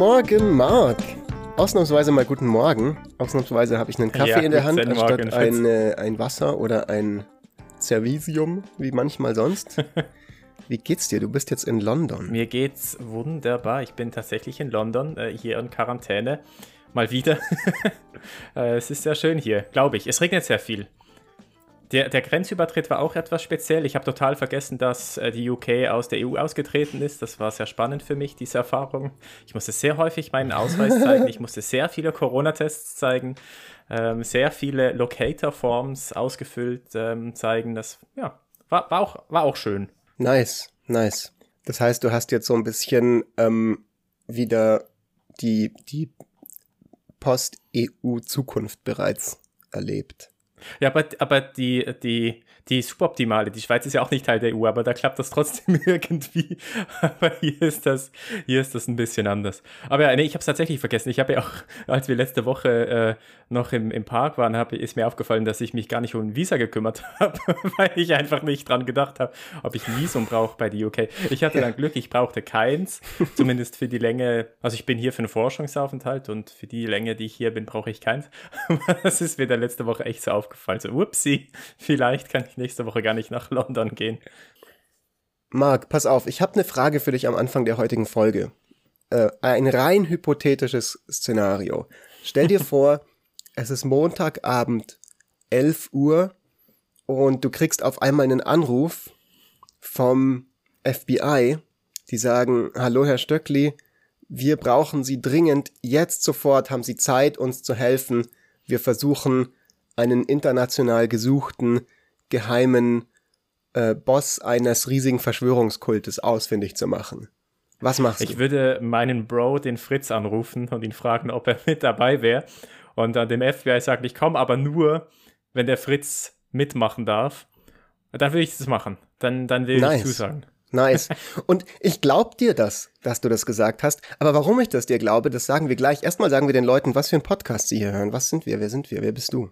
Morgen, Marc. Ausnahmsweise mal guten Morgen. Ausnahmsweise habe ich einen Kaffee Ja, in der Hand, anstatt ein, äh, ein Wasser oder ein Servisium, wie manchmal sonst. Wie geht's dir? Du bist jetzt in London. Mir geht's wunderbar. Ich bin tatsächlich in London, äh, hier in Quarantäne. Mal wieder. äh, es ist sehr schön hier, glaube ich. Es regnet sehr viel. Der, der Grenzübertritt war auch etwas speziell. Ich habe total vergessen, dass äh, die UK aus der EU ausgetreten ist. Das war sehr spannend für mich, diese Erfahrung. Ich musste sehr häufig meinen Ausweis zeigen. Ich musste sehr viele Corona-Tests zeigen. Ähm, sehr viele Locator-Forms ausgefüllt ähm, zeigen. Das ja, war, war, auch, war auch schön. Nice, nice. Das heißt, du hast jetzt so ein bisschen ähm, wieder die, die Post-EU-Zukunft bereits erlebt. Ja, aber, aber die, die, die suboptimale, die Schweiz ist ja auch nicht Teil der EU, aber da klappt das trotzdem irgendwie. Aber hier ist das, hier ist das ein bisschen anders. Aber ja, nee, ich habe es tatsächlich vergessen. Ich habe ja auch, als wir letzte Woche äh, noch im, im Park waren, hab, ist mir aufgefallen, dass ich mich gar nicht um ein Visa gekümmert habe, weil ich einfach nicht dran gedacht habe, ob ich ein Visum brauche bei der UK. Ich hatte dann Glück, ich brauchte keins, zumindest für die Länge, also ich bin hier für einen Forschungsaufenthalt und für die Länge, die ich hier bin, brauche ich keins. das ist mir dann letzte Woche echt so aufgefallen. So, upsie, vielleicht kann ich nächste Woche gar nicht nach London gehen. Marc, pass auf, ich habe eine Frage für dich am Anfang der heutigen Folge. Äh, ein rein hypothetisches Szenario. Stell dir vor, es ist Montagabend, 11 Uhr und du kriegst auf einmal einen Anruf vom FBI, die sagen, hallo Herr Stöckli, wir brauchen Sie dringend, jetzt sofort haben Sie Zeit, uns zu helfen. Wir versuchen, einen international gesuchten, geheimen äh, Boss eines riesigen Verschwörungskultes ausfindig zu machen. Was machst Ich du? würde meinen Bro, den Fritz, anrufen und ihn fragen, ob er mit dabei wäre. Und dann dem FBI sagen, ich komme aber nur, wenn der Fritz mitmachen darf. Dann will ich das machen. Dann, dann will Nice. ich zusagen. Nice. Und ich glaub dir das, dass du das gesagt hast. Aber warum ich das dir glaube, das sagen wir gleich. Erstmal sagen wir den Leuten, was für ein Podcast sie hier hören. Was sind wir? Wer sind wir? Wer bist du?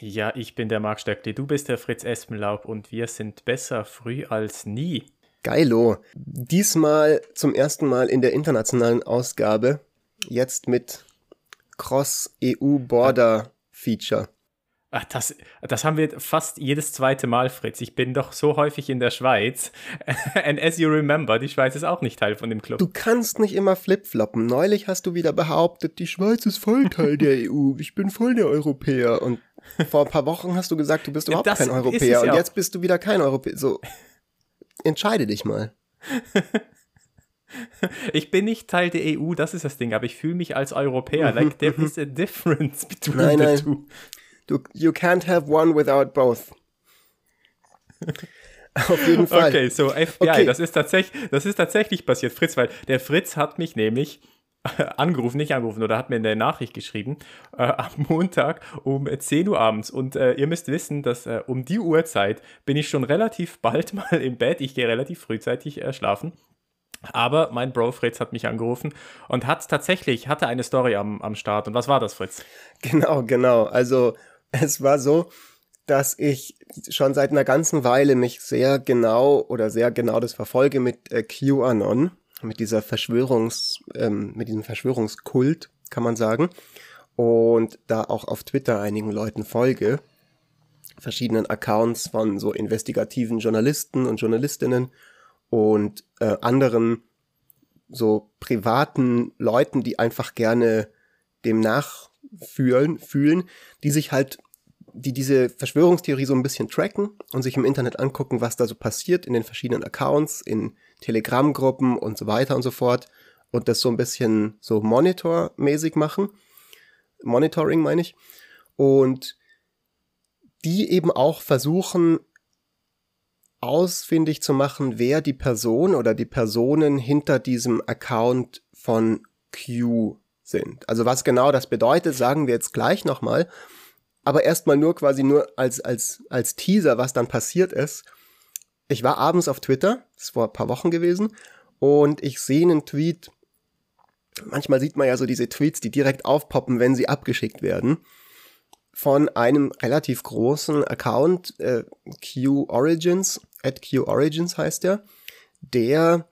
Ja, ich bin der Marc Stöckli, du bist der Fritz Espenlaub und wir sind besser früh als nie. Geilo. Diesmal zum ersten Mal in der internationalen Ausgabe. Jetzt mit Cross-EU-Border-Feature. Ach, das, das haben wir fast jedes zweite Mal, Fritz. Ich bin doch so häufig in der Schweiz. And as you remember, die Schweiz ist auch nicht Teil von dem Club. Du kannst nicht immer flipfloppen. Neulich hast du wieder behauptet, die Schweiz ist voll Teil der EU. Ich bin voll der Europäer. Und vor ein paar Wochen hast du gesagt, du bist überhaupt Das kein Europäer. ja Und jetzt bist du wieder kein Europäer. So, entscheide dich mal. Ich bin nicht Teil der EU, das ist das Ding, aber ich fühle mich als Europäer. Like, there is a difference between Nein, the nein. two. Du, you can't have one without both. Auf jeden Fall. Okay, so FBI, Okay. das, ist tatsächlich, das ist tatsächlich passiert, Fritz, weil der Fritz hat mich nämlich angerufen, nicht angerufen, oder hat mir eine Nachricht geschrieben, äh, am Montag um 10 Uhr abends. Und äh, ihr müsst wissen, dass äh, um die Uhrzeit bin ich schon relativ bald mal im Bett. Ich gehe relativ frühzeitig äh, schlafen. Aber mein Bro Fritz hat mich angerufen und hat tatsächlich, hatte eine Story am, am Start. Und was war das, Fritz? Genau, genau. Also es war so, dass ich schon seit einer ganzen Weile mich sehr genau oder sehr genau das verfolge mit äh, QAnon, mit dieser Verschwörungs, ähm, mit diesem Verschwörungskult, kann man sagen. Und da auch auf Twitter einigen Leuten folge, verschiedenen Accounts von so investigativen Journalisten und Journalistinnen und äh, anderen so privaten Leuten, die einfach gerne dem nachfühlen, fühlen, die sich halt, die diese Verschwörungstheorie so ein bisschen tracken und sich im Internet angucken, was da so passiert in den verschiedenen Accounts, in Telegram-Gruppen und so weiter und so fort und das so ein bisschen so monitormäßig machen. Monitoring meine ich. Und die eben auch versuchen, ausfindig zu machen, wer die Person oder die Personen hinter diesem Account von Q sind. Also was genau das bedeutet, sagen wir jetzt gleich nochmal. Aber erstmal nur quasi nur als, als, als Teaser, was dann passiert ist. Ich war abends auf Twitter, das ist vor ein paar Wochen gewesen, und ich sehe einen Tweet. Manchmal sieht man ja so diese Tweets, die direkt aufpoppen, wenn sie abgeschickt werden von einem relativ großen Account, äh, Q Origins, at Q Origins heißt der, der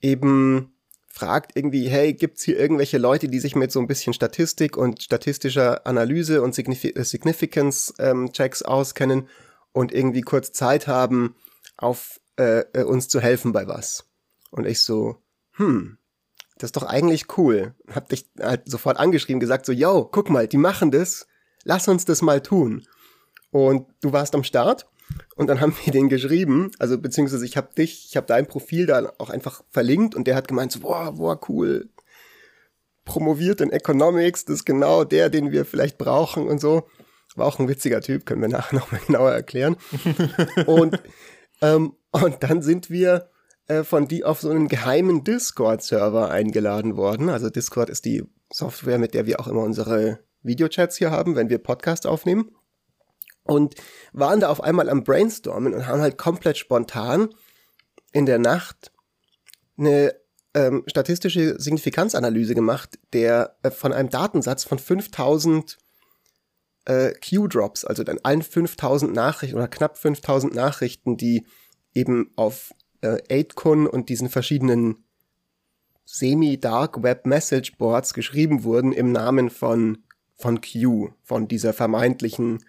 eben fragt irgendwie, hey, gibt's hier irgendwelche Leute, die sich mit so ein bisschen Statistik und statistischer Analyse und Signifi Significance-Checks ähm, auskennen und irgendwie kurz Zeit haben, auf äh, äh, uns zu helfen bei was. Und ich so, hm, das ist doch eigentlich cool. Hab dich halt sofort angeschrieben, gesagt so, yo, guck mal, die machen das, lass uns das mal tun. Und du warst am Start und dann haben wir den geschrieben, also beziehungsweise ich habe dich, ich habe dein Profil da auch einfach verlinkt und der hat gemeint so, boah, boah, cool, promoviert in Economics, das ist genau der, den wir vielleicht brauchen und so. War auch ein witziger Typ, können wir nachher nochmal genauer erklären. und, ähm, und dann sind wir äh, von die auf so einen geheimen Discord-Server eingeladen worden. Also Discord ist die Software, mit der wir auch immer unsere Videochats hier haben, wenn wir Podcast aufnehmen und waren da auf einmal am Brainstormen und haben halt komplett spontan in der Nacht eine ähm, statistische Signifikanzanalyse gemacht, der äh, von einem Datensatz von 5000 äh, Q-Drops, also dann allen 5000 Nachrichten oder knapp 5000 Nachrichten, die eben auf äh, 8kun und diesen verschiedenen semi-dark Web Message Boards geschrieben wurden im Namen von, von Q, von dieser vermeintlichen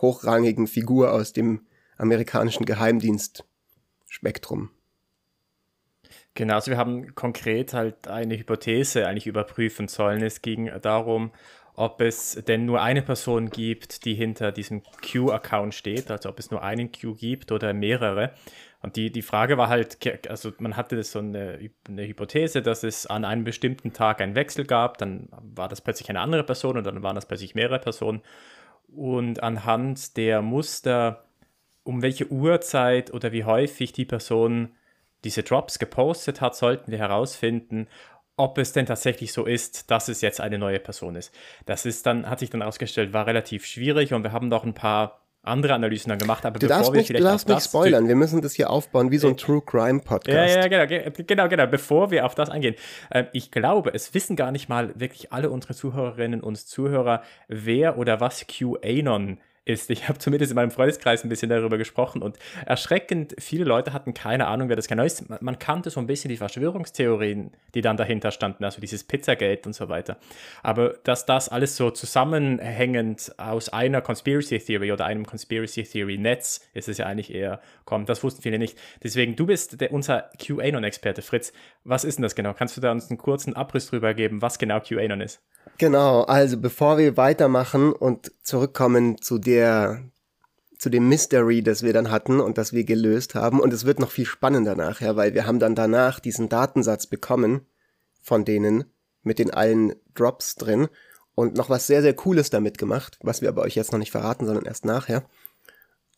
hochrangigen Figur aus dem amerikanischen Geheimdienst-Spektrum. Genau, also wir haben konkret halt eine Hypothese eigentlich überprüfen sollen. Es ging darum, ob es denn nur eine Person gibt, die hinter diesem Q-Account steht, also ob es nur einen Q gibt oder mehrere. Und die, die Frage war halt, also man hatte so eine, eine Hypothese, dass es an einem bestimmten Tag einen Wechsel gab, dann war das plötzlich eine andere Person und dann waren das plötzlich mehrere Personen und anhand der Muster, um welche Uhrzeit oder wie häufig die Person diese Drops gepostet hat, sollten wir herausfinden, ob es denn tatsächlich so ist, dass es jetzt eine neue Person ist. Das ist dann, hat sich dann herausgestellt, war relativ schwierig und wir haben noch ein paar andere Analysen dann gemacht, aber du bevor darfst wir nicht, vielleicht. Du darfst nicht spoilern, wir müssen das hier aufbauen wie so ein True Crime Podcast. Ja, ja, genau, genau, genau. Bevor wir auf das eingehen, äh, ich glaube, es wissen gar nicht mal wirklich alle unsere Zuhörerinnen und Zuhörer, wer oder was QAnon ist. Ich habe zumindest in meinem Freundeskreis ein bisschen darüber gesprochen und erschreckend viele Leute hatten keine Ahnung, wer das genau ist. Man kannte so ein bisschen die Verschwörungstheorien, die dann dahinter standen, also dieses Pizzagate und so weiter. Aber dass das alles so zusammenhängend aus einer Conspiracy Theory oder einem Conspiracy Theory Netz ist es ja eigentlich eher kommt, das wussten viele nicht. Deswegen, du bist der, unser QAnon-Experte, Fritz. Was ist denn das genau? Kannst du da uns einen kurzen Abriss drüber geben, was genau QAnon ist? Genau, also bevor wir weitermachen und zurückkommen zu der zu dem Mystery, das wir dann hatten und das wir gelöst haben. Und es wird noch viel spannender nachher, weil wir haben dann danach diesen Datensatz bekommen von denen mit den allen Drops drin und noch was sehr, sehr Cooles damit gemacht, was wir aber euch jetzt noch nicht verraten, sondern erst nachher.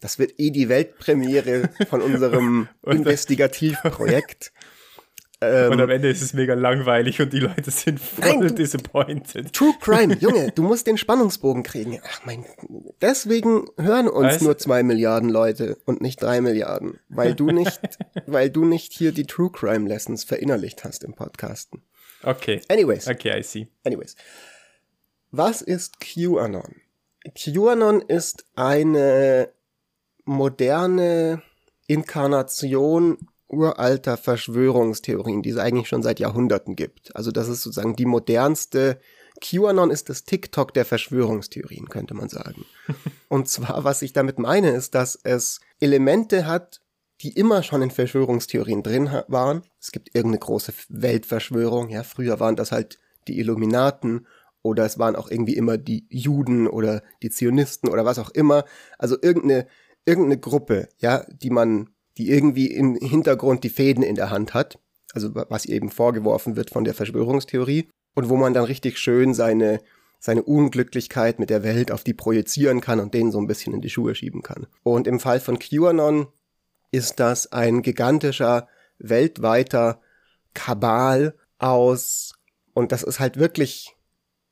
Das wird eh die Weltpremiere von unserem Investigativprojekt. Ähm, und am Ende ist es mega langweilig und die Leute sind voll nein, disappointed. True Crime, Junge, du musst den Spannungsbogen kriegen. Ach mein, deswegen hören uns weißt, nur zwei Milliarden Leute und nicht drei Milliarden, weil du nicht, weil du nicht hier die True Crime Lessons verinnerlicht hast im Podcasten. Okay. Anyways. Okay, I see. Anyways. Was ist QAnon? QAnon ist eine moderne Inkarnation uralter Verschwörungstheorien, die es eigentlich schon seit Jahrhunderten gibt. Also das ist sozusagen die modernste QAnon ist das TikTok der Verschwörungstheorien, könnte man sagen. Und zwar, was ich damit meine, ist, dass es Elemente hat, die immer schon in Verschwörungstheorien drin waren. Es gibt irgendeine große Weltverschwörung. Ja, früher waren das halt die Illuminaten oder es waren auch irgendwie immer die Juden oder die Zionisten oder was auch immer. Also irgendeine, irgendeine Gruppe, ja, die man die irgendwie im Hintergrund die Fäden in der Hand hat, also was eben vorgeworfen wird von der Verschwörungstheorie, und wo man dann richtig schön seine, seine Unglücklichkeit mit der Welt auf die projizieren kann und denen so ein bisschen in die Schuhe schieben kann. Und im Fall von QAnon ist das ein gigantischer, weltweiter Kabal aus, und das ist halt wirklich,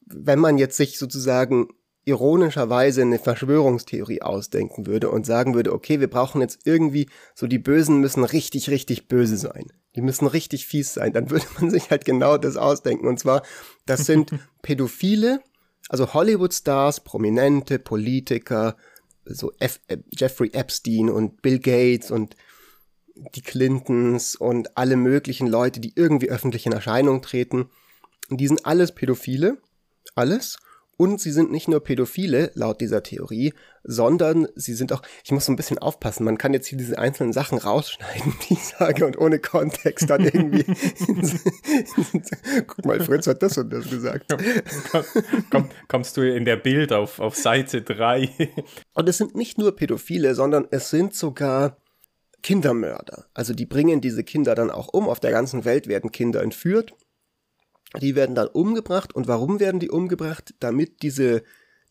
wenn man jetzt sich sozusagen ironischerweise eine Verschwörungstheorie ausdenken würde und sagen würde, okay, wir brauchen jetzt irgendwie, so die Bösen müssen richtig, richtig böse sein. Die müssen richtig fies sein. Dann würde man sich halt genau das ausdenken. Und zwar, das sind Pädophile, also Hollywood-Stars, prominente Politiker, so F äh, Jeffrey Epstein und Bill Gates und die Clintons und alle möglichen Leute, die irgendwie öffentlich in Erscheinung treten. Und die sind alles Pädophile. Alles. Und sie sind nicht nur Pädophile, laut dieser Theorie, sondern sie sind auch, ich muss so ein bisschen aufpassen, man kann jetzt hier diese einzelnen Sachen rausschneiden, die ich sage und ohne Kontext dann irgendwie. Guck mal, Fritz hat das und das gesagt. Komm, komm, kommst du in der Bild auf, auf Seite 3. Und es sind nicht nur Pädophile, sondern es sind sogar Kindermörder. Also die bringen diese Kinder dann auch um. Auf der ganzen Welt werden Kinder entführt die werden dann umgebracht. Und warum werden die umgebracht? Damit diese,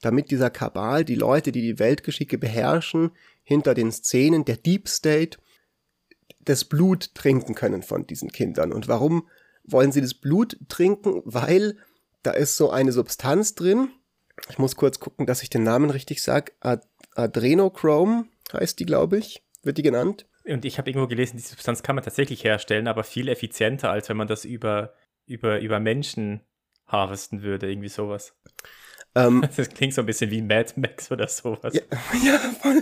damit dieser Kabal, die Leute, die die Weltgeschicke beherrschen, hinter den Szenen, der Deep State, das Blut trinken können von diesen Kindern. Und warum wollen sie das Blut trinken? Weil da ist so eine Substanz drin. Ich muss kurz gucken, dass ich den Namen richtig sage. Ad Adrenochrome heißt die, glaube ich, wird die genannt. Und ich habe irgendwo gelesen, die Substanz kann man tatsächlich herstellen, aber viel effizienter, als wenn man das über über, über Menschen harvesten würde, irgendwie sowas. Ähm, das klingt so ein bisschen wie Mad Max oder sowas. Ja, ja voll.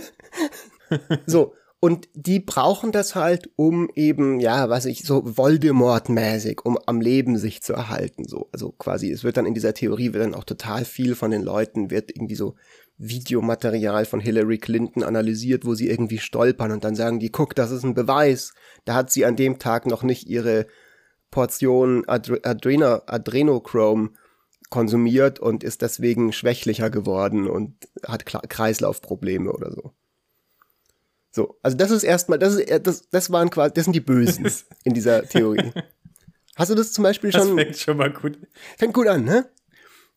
so, und die brauchen das halt, um eben, ja, was ich, so Voldemort-mäßig, um am Leben sich zu erhalten, so. Also quasi, es wird dann in dieser Theorie, wird dann auch total viel von den Leuten, wird irgendwie so Videomaterial von Hillary Clinton analysiert, wo sie irgendwie stolpern und dann sagen die, guck, das ist ein Beweis. Da hat sie an dem Tag noch nicht ihre Portion Adre Adreno Adrenochrome konsumiert und ist deswegen schwächlicher geworden und hat Kreislaufprobleme oder so. So, also das ist erstmal, das ist, das, das waren quasi, das sind die Bösen in dieser Theorie. Hast du das zum Beispiel schon? Das fängt schon mal gut. Fängt gut an, ne?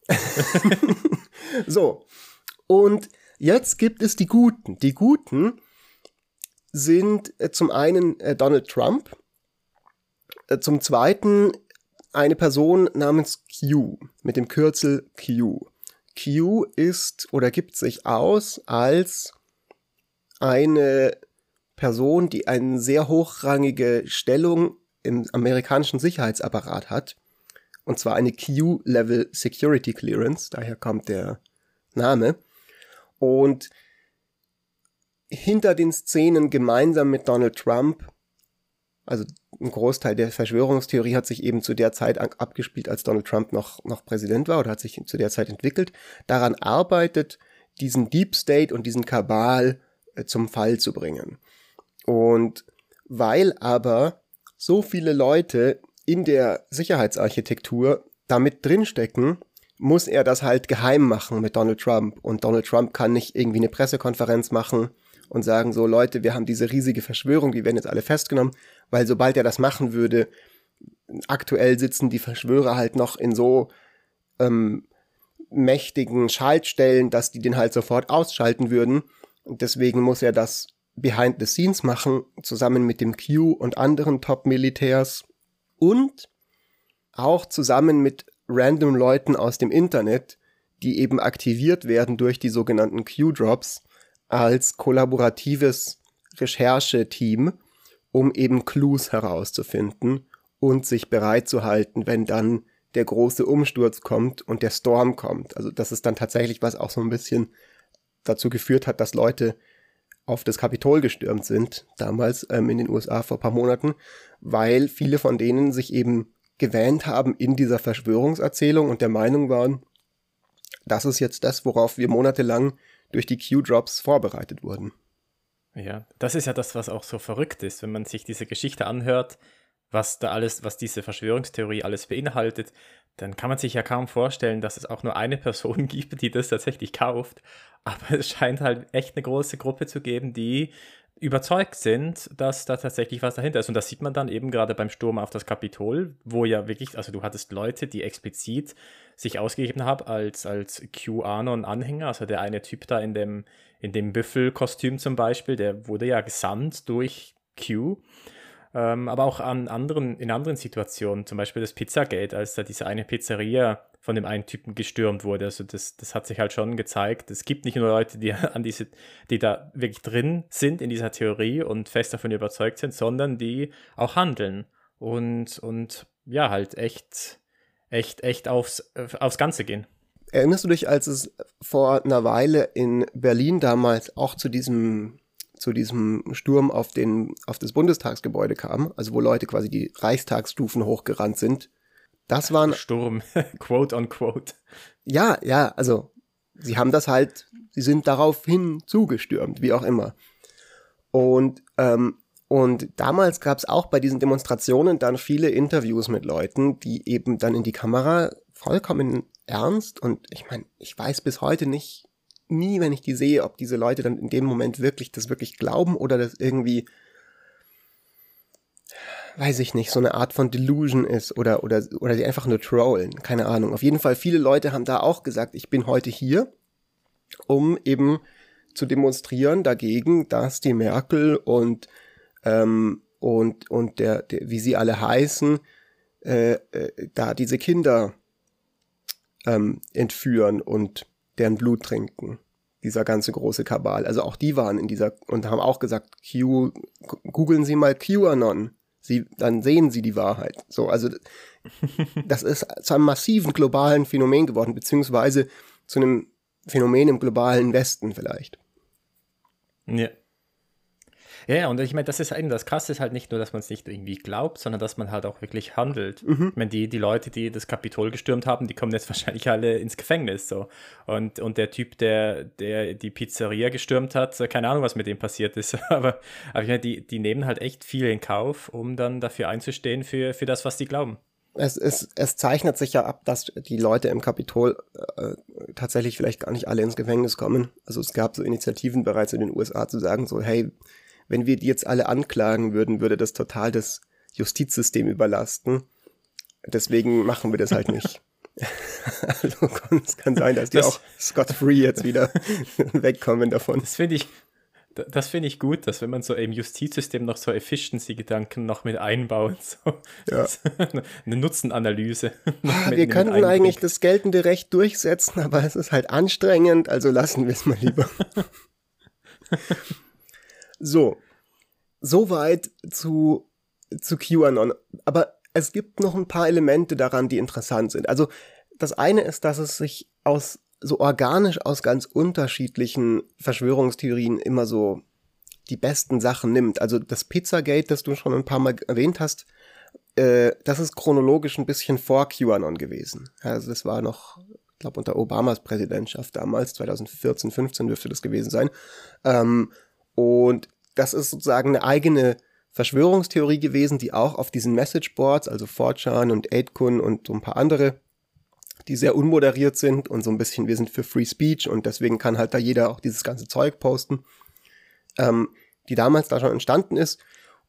so. Und jetzt gibt es die Guten. Die Guten sind äh, zum einen äh, Donald Trump, äh, zum Zweiten eine Person namens Q mit dem Kürzel Q. Q ist oder gibt sich aus als eine Person, die eine sehr hochrangige Stellung im amerikanischen Sicherheitsapparat hat. Und zwar eine Q-Level Security Clearance, daher kommt der Name. Und hinter den Szenen gemeinsam mit Donald Trump, also ein Großteil der Verschwörungstheorie hat sich eben zu der Zeit abgespielt, als Donald Trump noch, noch Präsident war oder hat sich zu der Zeit entwickelt. Daran arbeitet, diesen Deep State und diesen Kabal äh, zum Fall zu bringen. Und weil aber so viele Leute in der Sicherheitsarchitektur damit drinstecken, muss er das halt geheim machen mit Donald Trump. Und Donald Trump kann nicht irgendwie eine Pressekonferenz machen und sagen so, Leute, wir haben diese riesige Verschwörung, die werden jetzt alle festgenommen, weil sobald er das machen würde, aktuell sitzen die Verschwörer halt noch in so ähm, mächtigen Schaltstellen, dass die den halt sofort ausschalten würden. Und deswegen muss er das behind the scenes machen, zusammen mit dem Q und anderen Top-Militärs und auch zusammen mit random Leuten aus dem Internet, die eben aktiviert werden durch die sogenannten Q-Drops als kollaboratives Rechercheteam um eben Clues herauszufinden und sich bereit zu halten, wenn dann der große Umsturz kommt und der Storm kommt. Also das ist dann tatsächlich was auch so ein bisschen dazu geführt hat, dass Leute auf das Kapitol gestürmt sind, damals ähm, in den USA vor paar Monaten, weil viele von denen sich eben gewähnt haben in dieser Verschwörungserzählung und der Meinung waren, das ist jetzt das, worauf wir monatelang durch die Q-Drops vorbereitet wurden. Ja, das ist ja das, was auch so verrückt ist, wenn man sich diese Geschichte anhört, was da alles, was diese Verschwörungstheorie alles beinhaltet, dann kann man sich ja kaum vorstellen, dass es auch nur eine Person gibt, die das tatsächlich kauft. Aber es scheint halt echt eine große Gruppe zu geben, die überzeugt sind, dass da tatsächlich was dahinter ist. Und das sieht man dann eben gerade beim Sturm auf das Kapitol, wo ja wirklich, also du hattest Leute, die explizit sich ausgegeben haben als, als QAnon-Anhänger, also der eine Typ da in dem, in dem Büffelkostüm zum Beispiel, der wurde ja gesandt durch Q. Ähm, aber auch an anderen, in anderen Situationen, zum Beispiel das Pizzagate, als da diese eine Pizzeria von dem einen Typen gestürmt wurde. Also das, das hat sich halt schon gezeigt. Es gibt nicht nur Leute, die an diese, die da wirklich drin sind in dieser Theorie und fest davon überzeugt sind, sondern die auch handeln und, und ja, halt echt, echt, echt aufs, aufs Ganze gehen. Erinnerst du dich, als es vor einer Weile in Berlin damals auch zu diesem zu diesem Sturm auf den, auf das Bundestagsgebäude kam, also wo Leute quasi die Reichstagsstufen hochgerannt sind. Das waren. Sturm, quote on quote. Ja, ja, also sie haben das halt, sie sind daraufhin zugestürmt, wie auch immer. Und, ähm, und damals gab es auch bei diesen Demonstrationen dann viele Interviews mit Leuten, die eben dann in die Kamera vollkommen ernst und ich meine, ich weiß bis heute nicht, nie, wenn ich die sehe, ob diese Leute dann in dem Moment wirklich das wirklich glauben oder das irgendwie, weiß ich nicht, so eine Art von Delusion ist oder, oder, oder die einfach nur trollen. Keine Ahnung. Auf jeden Fall, viele Leute haben da auch gesagt, ich bin heute hier, um eben zu demonstrieren dagegen, dass die Merkel und, ähm, und, und der, der, wie sie alle heißen, äh, äh, da diese Kinder ähm, entführen und deren Blut trinken. Dieser ganze große Kabal. Also auch die waren in dieser und haben auch gesagt, Q, googeln Sie mal QAnon. Sie, dann sehen Sie die Wahrheit. So, also das ist zu einem massiven globalen Phänomen geworden, beziehungsweise zu einem Phänomen im globalen Westen vielleicht. Ja. Ja, und ich meine, das ist eben das Krasse ist halt nicht nur, dass man es nicht irgendwie glaubt, sondern dass man halt auch wirklich handelt. Mhm. Ich meine, die, die Leute, die das Kapitol gestürmt haben, die kommen jetzt wahrscheinlich alle ins Gefängnis. So. Und, und der Typ, der, der die Pizzeria gestürmt hat, keine Ahnung, was mit dem passiert ist. aber, aber ich meine, die, die nehmen halt echt viel in Kauf, um dann dafür einzustehen, für, für das, was die glauben. Es, es, es zeichnet sich ja ab, dass die Leute im Kapitol äh, tatsächlich vielleicht gar nicht alle ins Gefängnis kommen. Also es gab so Initiativen bereits in den USA zu sagen, so, hey, wenn wir die jetzt alle anklagen würden, würde das total das Justizsystem überlasten. Deswegen machen wir das halt nicht. also es kann sein, dass die das, auch scot-free jetzt wieder wegkommen davon. Das finde ich, das finde ich gut, dass wenn man so im Justizsystem noch so Efficiency-Gedanken noch mit einbaut, so ja. eine Nutzenanalyse. Ah, wir könnten eigentlich das geltende Recht durchsetzen, aber es ist halt anstrengend, also lassen wir es mal lieber. So, soweit zu, zu QAnon. Aber es gibt noch ein paar Elemente daran, die interessant sind. Also das eine ist, dass es sich aus so organisch aus ganz unterschiedlichen Verschwörungstheorien immer so die besten Sachen nimmt. Also das Pizzagate, das du schon ein paar Mal erwähnt hast, äh, das ist chronologisch ein bisschen vor QAnon gewesen. Also das war noch, ich glaube, unter Obamas Präsidentschaft damals, 2014, 15 dürfte das gewesen sein. Ähm, und das ist sozusagen eine eigene Verschwörungstheorie gewesen, die auch auf diesen Messageboards, also 4chan und 8kun und so ein paar andere, die sehr unmoderiert sind und so ein bisschen, wir sind für Free Speech und deswegen kann halt da jeder auch dieses ganze Zeug posten, ähm, die damals da schon entstanden ist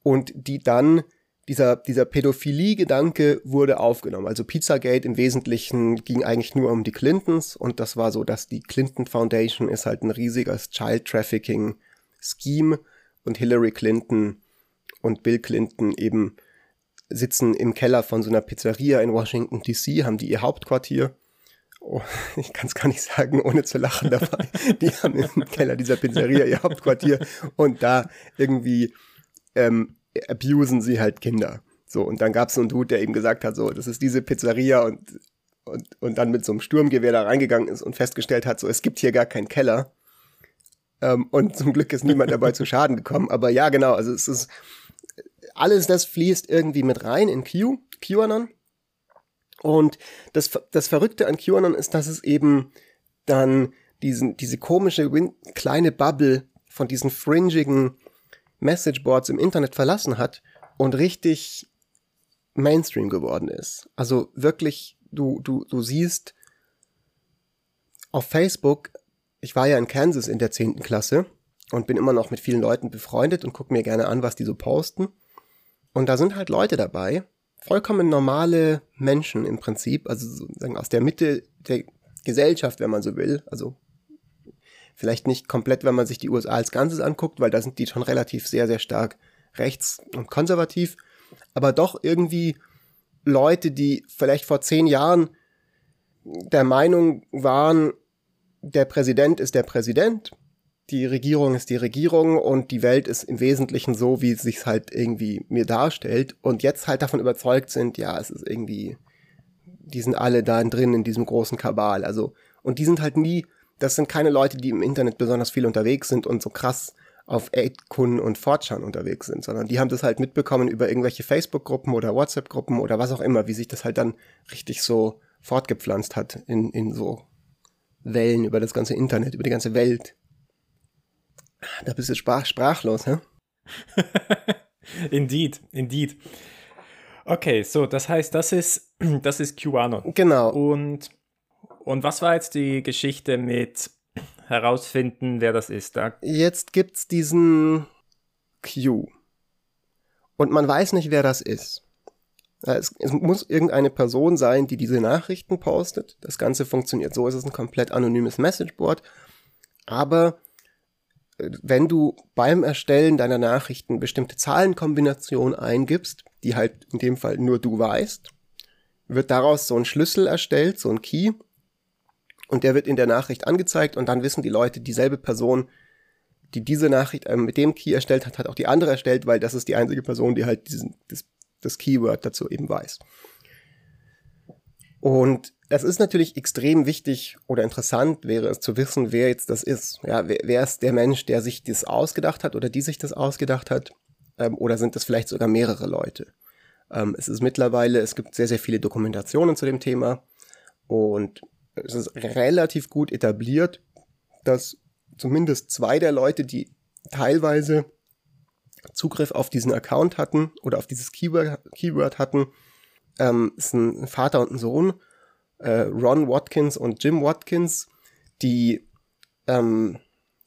und die dann dieser, dieser Pädophilie-Gedanke wurde aufgenommen. Also Pizzagate im Wesentlichen ging eigentlich nur um die Clintons und das war so, dass die Clinton Foundation ist halt ein riesiges Child Trafficking Scheme und Hillary Clinton und Bill Clinton eben sitzen im Keller von so einer Pizzeria in Washington DC, haben die ihr Hauptquartier. Oh, ich kann es gar nicht sagen, ohne zu lachen dabei. Die haben im Keller dieser Pizzeria ihr Hauptquartier und da irgendwie ähm, abusen sie halt Kinder. So, und dann gab es so einen Dude, der eben gesagt hat, so, das ist diese Pizzeria und, und, und dann mit so einem Sturmgewehr da reingegangen ist und festgestellt hat, so, es gibt hier gar keinen Keller. Ähm, und zum Glück ist niemand dabei zu Schaden gekommen. Aber ja, genau, also es ist, alles das fließt irgendwie mit rein in Q, QAnon. Und das, das Verrückte an QAnon ist, dass es eben dann diesen, diese komische kleine Bubble von diesen fringigen Messageboards im Internet verlassen hat und richtig Mainstream geworden ist. Also wirklich, du, du, du siehst auf Facebook ich war ja in Kansas in der zehnten Klasse und bin immer noch mit vielen Leuten befreundet und gucke mir gerne an, was die so posten. Und da sind halt Leute dabei, vollkommen normale Menschen im Prinzip, also sozusagen aus der Mitte der Gesellschaft, wenn man so will. Also vielleicht nicht komplett, wenn man sich die USA als Ganzes anguckt, weil da sind die schon relativ sehr, sehr stark rechts und konservativ, aber doch irgendwie Leute, die vielleicht vor zehn Jahren der Meinung waren, der Präsident ist der Präsident, die Regierung ist die Regierung und die Welt ist im Wesentlichen so, wie es sich halt irgendwie mir darstellt und jetzt halt davon überzeugt sind, ja, es ist irgendwie, die sind alle da drin in diesem großen Kabal, also, und die sind halt nie, das sind keine Leute, die im Internet besonders viel unterwegs sind und so krass auf 8kun und Fortran unterwegs sind, sondern die haben das halt mitbekommen über irgendwelche Facebook-Gruppen oder WhatsApp-Gruppen oder was auch immer, wie sich das halt dann richtig so fortgepflanzt hat in, in so Wellen über das ganze Internet, über die ganze Welt. Da bist du sprach, sprachlos, hä? indeed, indeed. Okay, so, das heißt, das ist, das ist QAnon. Genau. Und, und was war jetzt die Geschichte mit herausfinden, wer das ist? Da? Jetzt gibt's diesen Q. Und man weiß nicht, wer das ist. Es, es, muss irgendeine Person sein, die diese Nachrichten postet. Das Ganze funktioniert so, es ist ein komplett anonymes Messageboard. Aber äh, wenn du beim Erstellen deiner Nachrichten bestimmte Zahlenkombinationen eingibst, die halt in dem Fall nur du weißt, wird daraus so ein Schlüssel erstellt, so ein Key. Und der wird in der Nachricht angezeigt und dann wissen die Leute, dieselbe Person, die diese Nachricht äh, mit dem Key erstellt hat, hat auch die andere erstellt, weil das ist die einzige Person, die halt diesen, das, das Keyword dazu eben weiß. Und es ist natürlich extrem wichtig oder interessant wäre es zu wissen, wer jetzt das ist. Ja, wer, wer ist der Mensch, der sich das ausgedacht hat oder die sich das ausgedacht hat? Ähm, oder sind das vielleicht sogar mehrere Leute? Ähm, es ist mittlerweile, es gibt sehr, sehr viele Dokumentationen zu dem Thema und es ist relativ gut etabliert, dass zumindest zwei der Leute, die teilweise Zugriff auf diesen Account hatten oder auf dieses Keyword, Keyword hatten, ähm, ist ein Vater und ein Sohn, äh, Ron Watkins und Jim Watkins, die, ähm,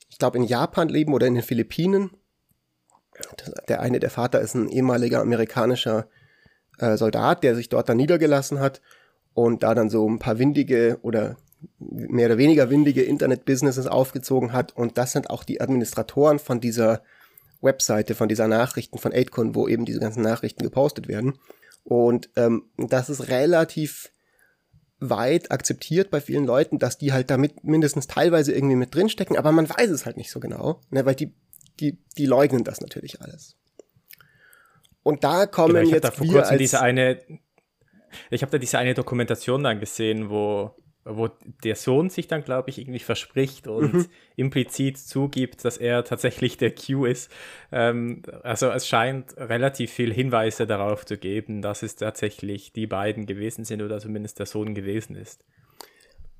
ich glaube, in Japan leben oder in den Philippinen. Der eine, der Vater, ist ein ehemaliger amerikanischer äh, Soldat, der sich dort dann niedergelassen hat und da dann so ein paar windige oder mehr oder weniger windige Internet-Businesses aufgezogen hat. Und das sind auch die Administratoren von dieser Webseite, von dieser Nachrichten von Aidcon, wo eben diese ganzen Nachrichten gepostet werden. Und ähm, das ist relativ weit akzeptiert bei vielen Leuten, dass die halt damit mindestens teilweise irgendwie mit drinstecken, aber man weiß es halt nicht so genau, ne, weil die, die, die leugnen das natürlich alles. Und da kommen genau, ich jetzt da vor kurzem diese eine, ich habe da diese eine Dokumentation dann gesehen, wo wo der Sohn sich dann, glaube ich, irgendwie verspricht und mhm. implizit zugibt, dass er tatsächlich der Q ist. Ähm, also es scheint relativ viel Hinweise darauf zu geben, dass es tatsächlich die beiden gewesen sind oder zumindest der Sohn gewesen ist.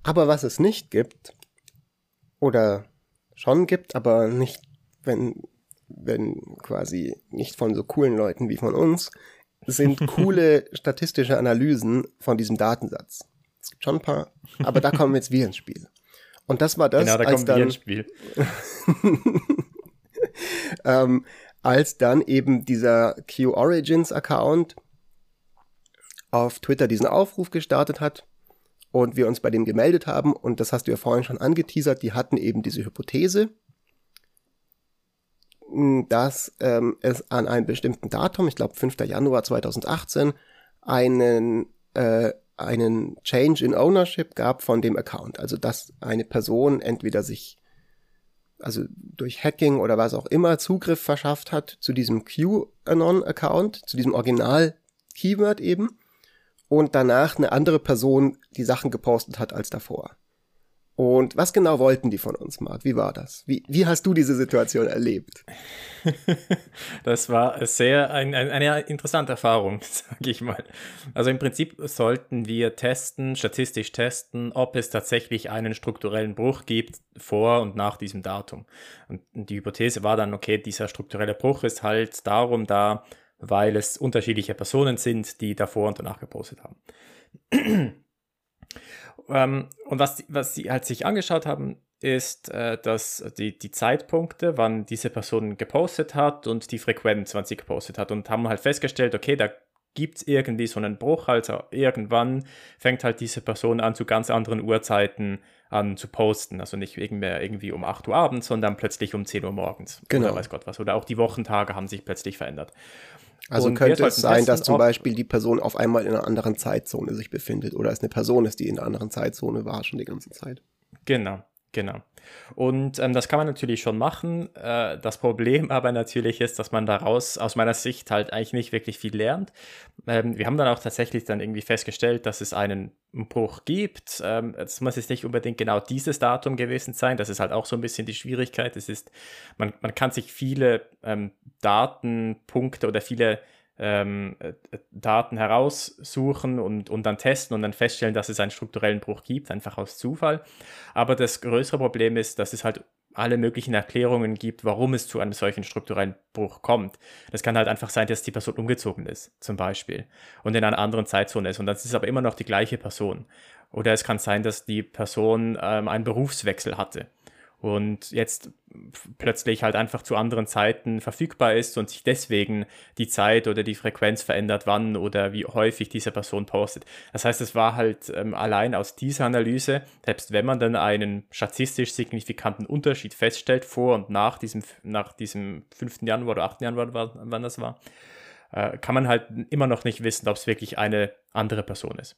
Aber was es nicht gibt, oder schon gibt, aber nicht, wenn, wenn quasi nicht von so coolen Leuten wie von uns, sind coole statistische Analysen von diesem Datensatz. Es gibt schon ein paar, aber da kommen jetzt wir ins Spiel. Und das war das, genau, da als kommen dann, wir ins Spiel. ähm, als dann eben dieser Q Origins Account auf Twitter diesen Aufruf gestartet hat und wir uns bei dem gemeldet haben und das hast du ja vorhin schon angeteasert, die hatten eben diese Hypothese, dass ähm, es an einem bestimmten Datum, ich glaube 5. Januar 2018, einen äh, einen Change in Ownership gab von dem Account. Also dass eine Person entweder sich also durch Hacking oder was auch immer Zugriff verschafft hat zu diesem QAnon-Account, zu diesem Original-Keyword eben, und danach eine andere Person die Sachen gepostet hat als davor. Und was genau wollten die von uns, Marc? Wie war das? Wie, wie hast du diese Situation erlebt? das war sehr ein, ein, eine interessante Erfahrung, sage ich mal. Also im Prinzip sollten wir testen, statistisch testen, ob es tatsächlich einen strukturellen Bruch gibt vor und nach diesem Datum. Und die Hypothese war dann, okay, dieser strukturelle Bruch ist halt darum da, weil es unterschiedliche Personen sind, die davor und danach gepostet haben. Ähm, und was, was sie halt sich angeschaut haben, ist, äh, dass die, die Zeitpunkte, wann diese Person gepostet hat und die Frequenz, wann sie gepostet hat und haben halt festgestellt, okay, da gibt es irgendwie so einen Bruch, also irgendwann fängt halt diese Person an, zu ganz anderen Uhrzeiten an zu posten. Also nicht irgendwie, irgendwie um 8 Uhr abends, sondern plötzlich um 10 Uhr morgens. Genau. Oder weiß Gott was. Oder auch die Wochentage haben sich plötzlich verändert. Also und könnte es sein, dass zum Beispiel die Person auf einmal in einer anderen Zeitzone sich befindet oder es eine Person ist, die in einer anderen Zeitzone war schon die ganze Zeit. Genau, Genau. Und ähm, das kann man natürlich schon machen. Äh, das Problem aber natürlich ist, dass man daraus aus meiner Sicht halt eigentlich nicht wirklich viel lernt. Ähm, wir haben dann auch tatsächlich dann irgendwie festgestellt, dass es einen Bruch gibt. Ähm, muss jetzt nicht unbedingt genau dieses Datum gewesen sein. Das ist halt auch so ein bisschen die Schwierigkeit. Es ist, man, man kann sich viele ähm, Datenpunkte oder viele ähm, äh, Daten heraussuchen und, und dann testen und dann feststellen, dass es einen strukturellen Bruch gibt, einfach aus Zufall. Aber das größere Problem ist, dass es halt alle möglichen Erklärungen gibt, warum es zu einem solchen strukturellen Bruch kommt. Das kann halt einfach sein, dass die Person umgezogen ist, zum Beispiel, und in einer anderen Zeitzone ist. Und das ist aber immer noch die gleiche Person. Oder es kann sein, dass die Person ähm, einen Berufswechsel hatte und jetzt plötzlich halt einfach zu anderen Zeiten verfügbar ist und sich deswegen die Zeit oder die Frequenz verändert, wann oder wie häufig diese Person postet. Das heißt, es war halt ähm, allein aus dieser Analyse, selbst wenn man dann einen statistisch signifikanten Unterschied feststellt, vor und nach diesem, nach diesem 5. Januar oder 8. Januar, wann das war, äh, kann man halt immer noch nicht wissen, ob es wirklich eine andere Person ist.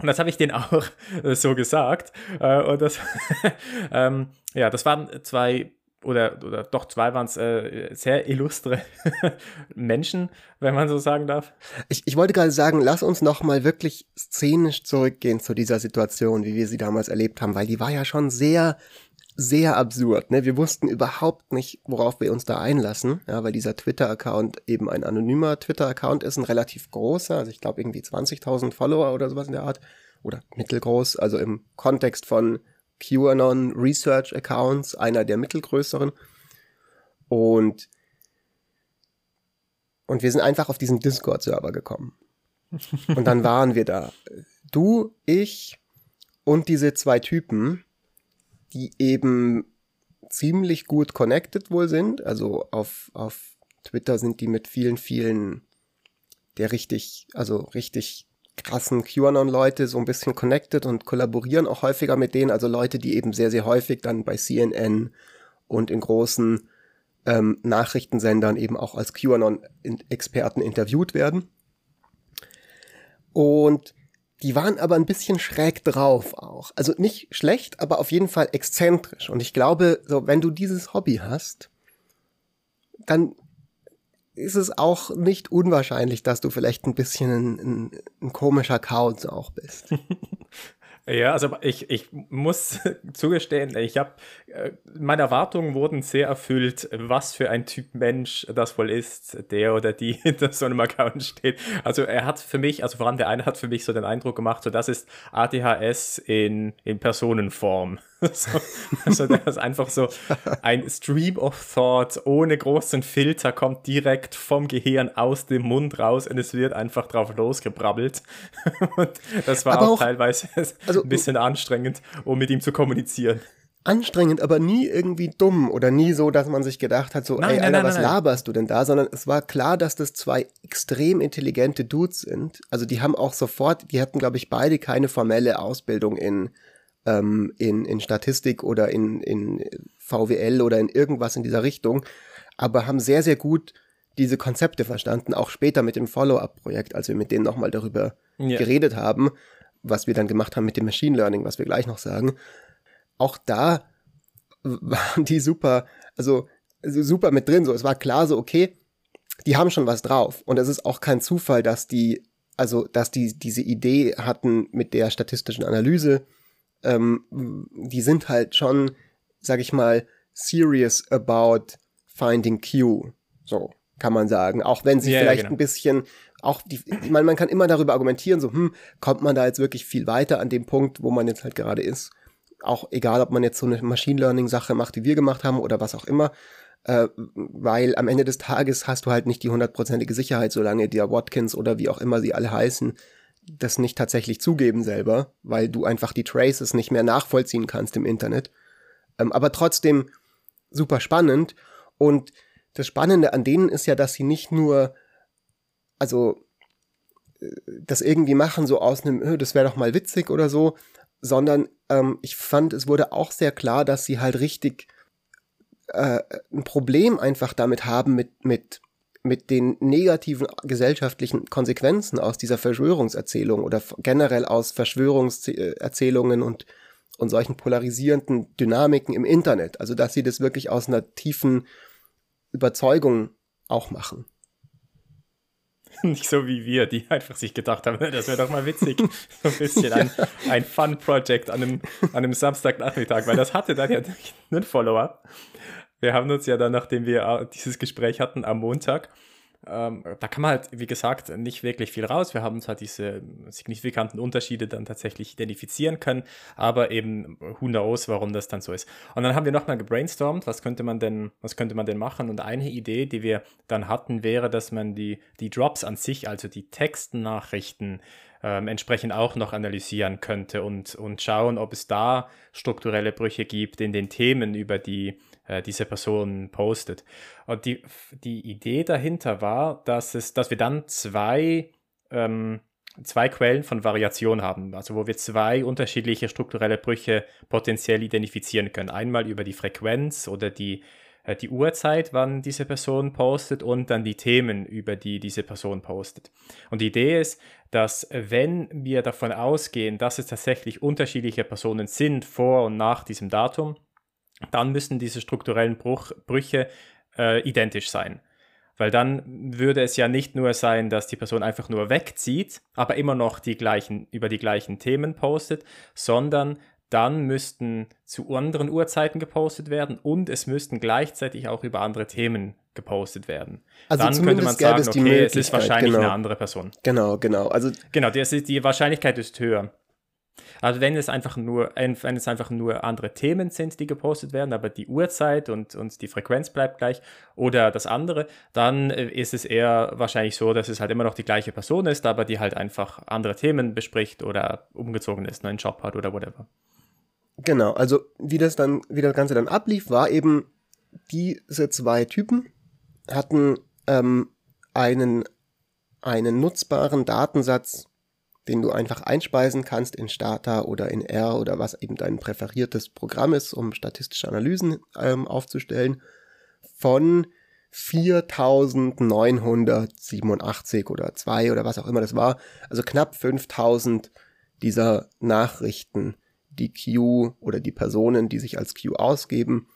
Und das habe ich denen auch äh, so gesagt. Äh, und das, ähm, ja, das waren zwei oder, oder doch zwei waren es äh, sehr illustre Menschen, wenn man so sagen darf. Ich, ich wollte gerade sagen, lass uns noch mal wirklich szenisch zurückgehen zu dieser Situation, wie wir sie damals erlebt haben, weil die war ja schon sehr sehr absurd. Ne? Wir wussten überhaupt nicht, worauf wir uns da einlassen, ja, weil dieser Twitter-Account eben ein anonymer Twitter-Account ist, ein relativ großer, also ich glaube irgendwie 20.000 Follower oder sowas in der Art, oder mittelgroß, also im Kontext von QAnon Research Accounts, einer der mittelgrößeren. Und, und wir sind einfach auf diesen Discord-Server gekommen. Und dann waren wir da. Du, ich und diese zwei Typen, die eben ziemlich gut connected wohl sind. Also auf, auf Twitter sind die mit vielen, vielen der richtig, also richtig krassen QAnon-Leute so ein bisschen connected und kollaborieren auch häufiger mit denen. Also Leute, die eben sehr, sehr häufig dann bei CNN und in großen ähm, Nachrichtensendern eben auch als QAnon-Experten interviewt werden. Und die waren aber ein bisschen schräg drauf auch. Also nicht schlecht, aber auf jeden Fall exzentrisch. Und ich glaube, so, wenn du dieses Hobby hast, dann ist es auch nicht unwahrscheinlich, dass du vielleicht ein bisschen ein, ein, ein komischer Kauz auch bist. Ja, also ich, ich muss zugestehen, ich habe, äh, meine Erwartungen wurden sehr erfüllt, was für ein Typ Mensch das wohl ist, der oder die hinter so einem Account steht. Also er hat für mich, also vor allem der eine hat für mich so den Eindruck gemacht, so das ist ADHS in, in Personenform. so, also das ist einfach so ein Stream of Thought ohne großen Filter kommt direkt vom Gehirn aus dem Mund raus und es wird einfach drauf losgebrabbelt. und das war auch, auch, teilweise also, ein bisschen anstrengend, um mit ihm zu kommunizieren anstrengend, aber nie irgendwie dumm oder nie so, dass man sich gedacht hat, so, nein, ey, nein, Alter, nein, was laberst du denn da? Sondern es war klar, dass das zwei extrem intelligente Dudes sind. Also die haben auch sofort, die hatten, glaube ich, beide keine formelle Ausbildung in ähm, in, in Statistik oder in, in VWL oder in irgendwas in dieser Richtung, aber haben sehr, sehr gut diese Konzepte verstanden, auch später mit dem Follow-up-Projekt, als wir mit denen nochmal darüber ja. geredet haben, was wir dann gemacht haben mit dem Machine Learning, was wir gleich noch sagen. Auch da waren die super, also super mit drin. So, es war klar so, okay, die haben schon was drauf. Und es ist auch kein Zufall, dass die, also, dass die diese Idee hatten mit der statistischen Analyse, ähm, die sind halt schon, sag ich mal, serious about finding Q. So kann man sagen. Auch wenn sie ja, vielleicht ja, genau. ein bisschen, auch die, ich meine, man kann immer darüber argumentieren, so, hm, kommt man da jetzt wirklich viel weiter an dem Punkt, wo man jetzt halt gerade ist. Auch egal, ob man jetzt so eine Machine Learning Sache macht, die wir gemacht haben oder was auch immer. Äh, weil am Ende des Tages hast du halt nicht die hundertprozentige Sicherheit, solange dir Watkins oder wie auch immer sie alle heißen, das nicht tatsächlich zugeben selber, weil du einfach die Traces nicht mehr nachvollziehen kannst im Internet. Ähm, aber trotzdem super spannend. Und das Spannende an denen ist ja, dass sie nicht nur, also äh, das irgendwie machen, so aus einem, das wäre doch mal witzig oder so, sondern ähm, ich fand, es wurde auch sehr klar, dass sie halt richtig äh, ein Problem einfach damit haben mit, mit mit den negativen gesellschaftlichen Konsequenzen aus dieser Verschwörungserzählung oder generell aus Verschwörungserzählungen und und solchen polarisierenden Dynamiken im Internet. Also dass sie das wirklich aus einer tiefen Überzeugung auch machen. Nicht so wie wir, die einfach sich gedacht haben, das wäre doch mal witzig. So ein bisschen ein, ein Fun-Project an einem, an einem Samstagnachmittag, weil das hatte dann ja einen Follower. Wir haben uns ja dann, nachdem wir äh, dieses Gespräch hatten, am Montag ähm, da kann man halt, wie gesagt, nicht wirklich viel raus. Wir haben zwar diese signifikanten Unterschiede dann tatsächlich identifizieren können, aber eben who knows, warum das dann so ist. Und dann haben wir nochmal gebrainstormt, was könnte man denn, was könnte man denn machen? Und eine Idee, die wir dann hatten, wäre, dass man die, die Drops an sich, also die Textnachrichten, ähm, entsprechend auch noch analysieren könnte und, und schauen, ob es da strukturelle Brüche gibt in den Themen, über die äh, diese Person postet. Und die, die Idee dahinter war, dass, es, dass wir dann zwei, ähm, zwei Quellen von Variation haben, also wo wir zwei unterschiedliche strukturelle Brüche potenziell identifizieren können. Einmal über die Frequenz oder die, äh, die Uhrzeit, wann diese Person postet und dann die Themen, über die diese Person postet. Und die Idee ist, dass wenn wir davon ausgehen, dass es tatsächlich unterschiedliche Personen sind vor und nach diesem Datum, dann müssen diese strukturellen Bruch, Brüche äh, identisch sein. Weil dann würde es ja nicht nur sein, dass die Person einfach nur wegzieht, aber immer noch die gleichen, über die gleichen Themen postet, sondern dann müssten zu anderen Uhrzeiten gepostet werden und es müssten gleichzeitig auch über andere Themen gepostet werden. Also dann könnte man sagen, okay, es ist wahrscheinlich genau. eine andere Person. Genau, genau. Also genau, die, die Wahrscheinlichkeit ist höher. Also wenn es einfach nur, wenn es einfach nur andere Themen sind, die gepostet werden, aber die Uhrzeit und, und die Frequenz bleibt gleich oder das andere, dann äh, ist es eher wahrscheinlich so, dass es halt immer noch die gleiche Person ist, aber die halt einfach andere Themen bespricht oder umgezogen ist, einen Job hat oder whatever. Genau, also wie das dann, wie das Ganze dann ablief, war eben, diese zwei Typen hatten ähm, einen, einen nutzbaren Datensatz den du einfach einspeisen kannst in Stata oder in R oder was eben dein präferiertes Programm ist, um statistische Analysen ähm, aufzustellen, von 4987 oder 2 oder was auch immer das war, also knapp 5000 dieser Nachrichten, die Q oder die Personen, die sich als Q ausgeben,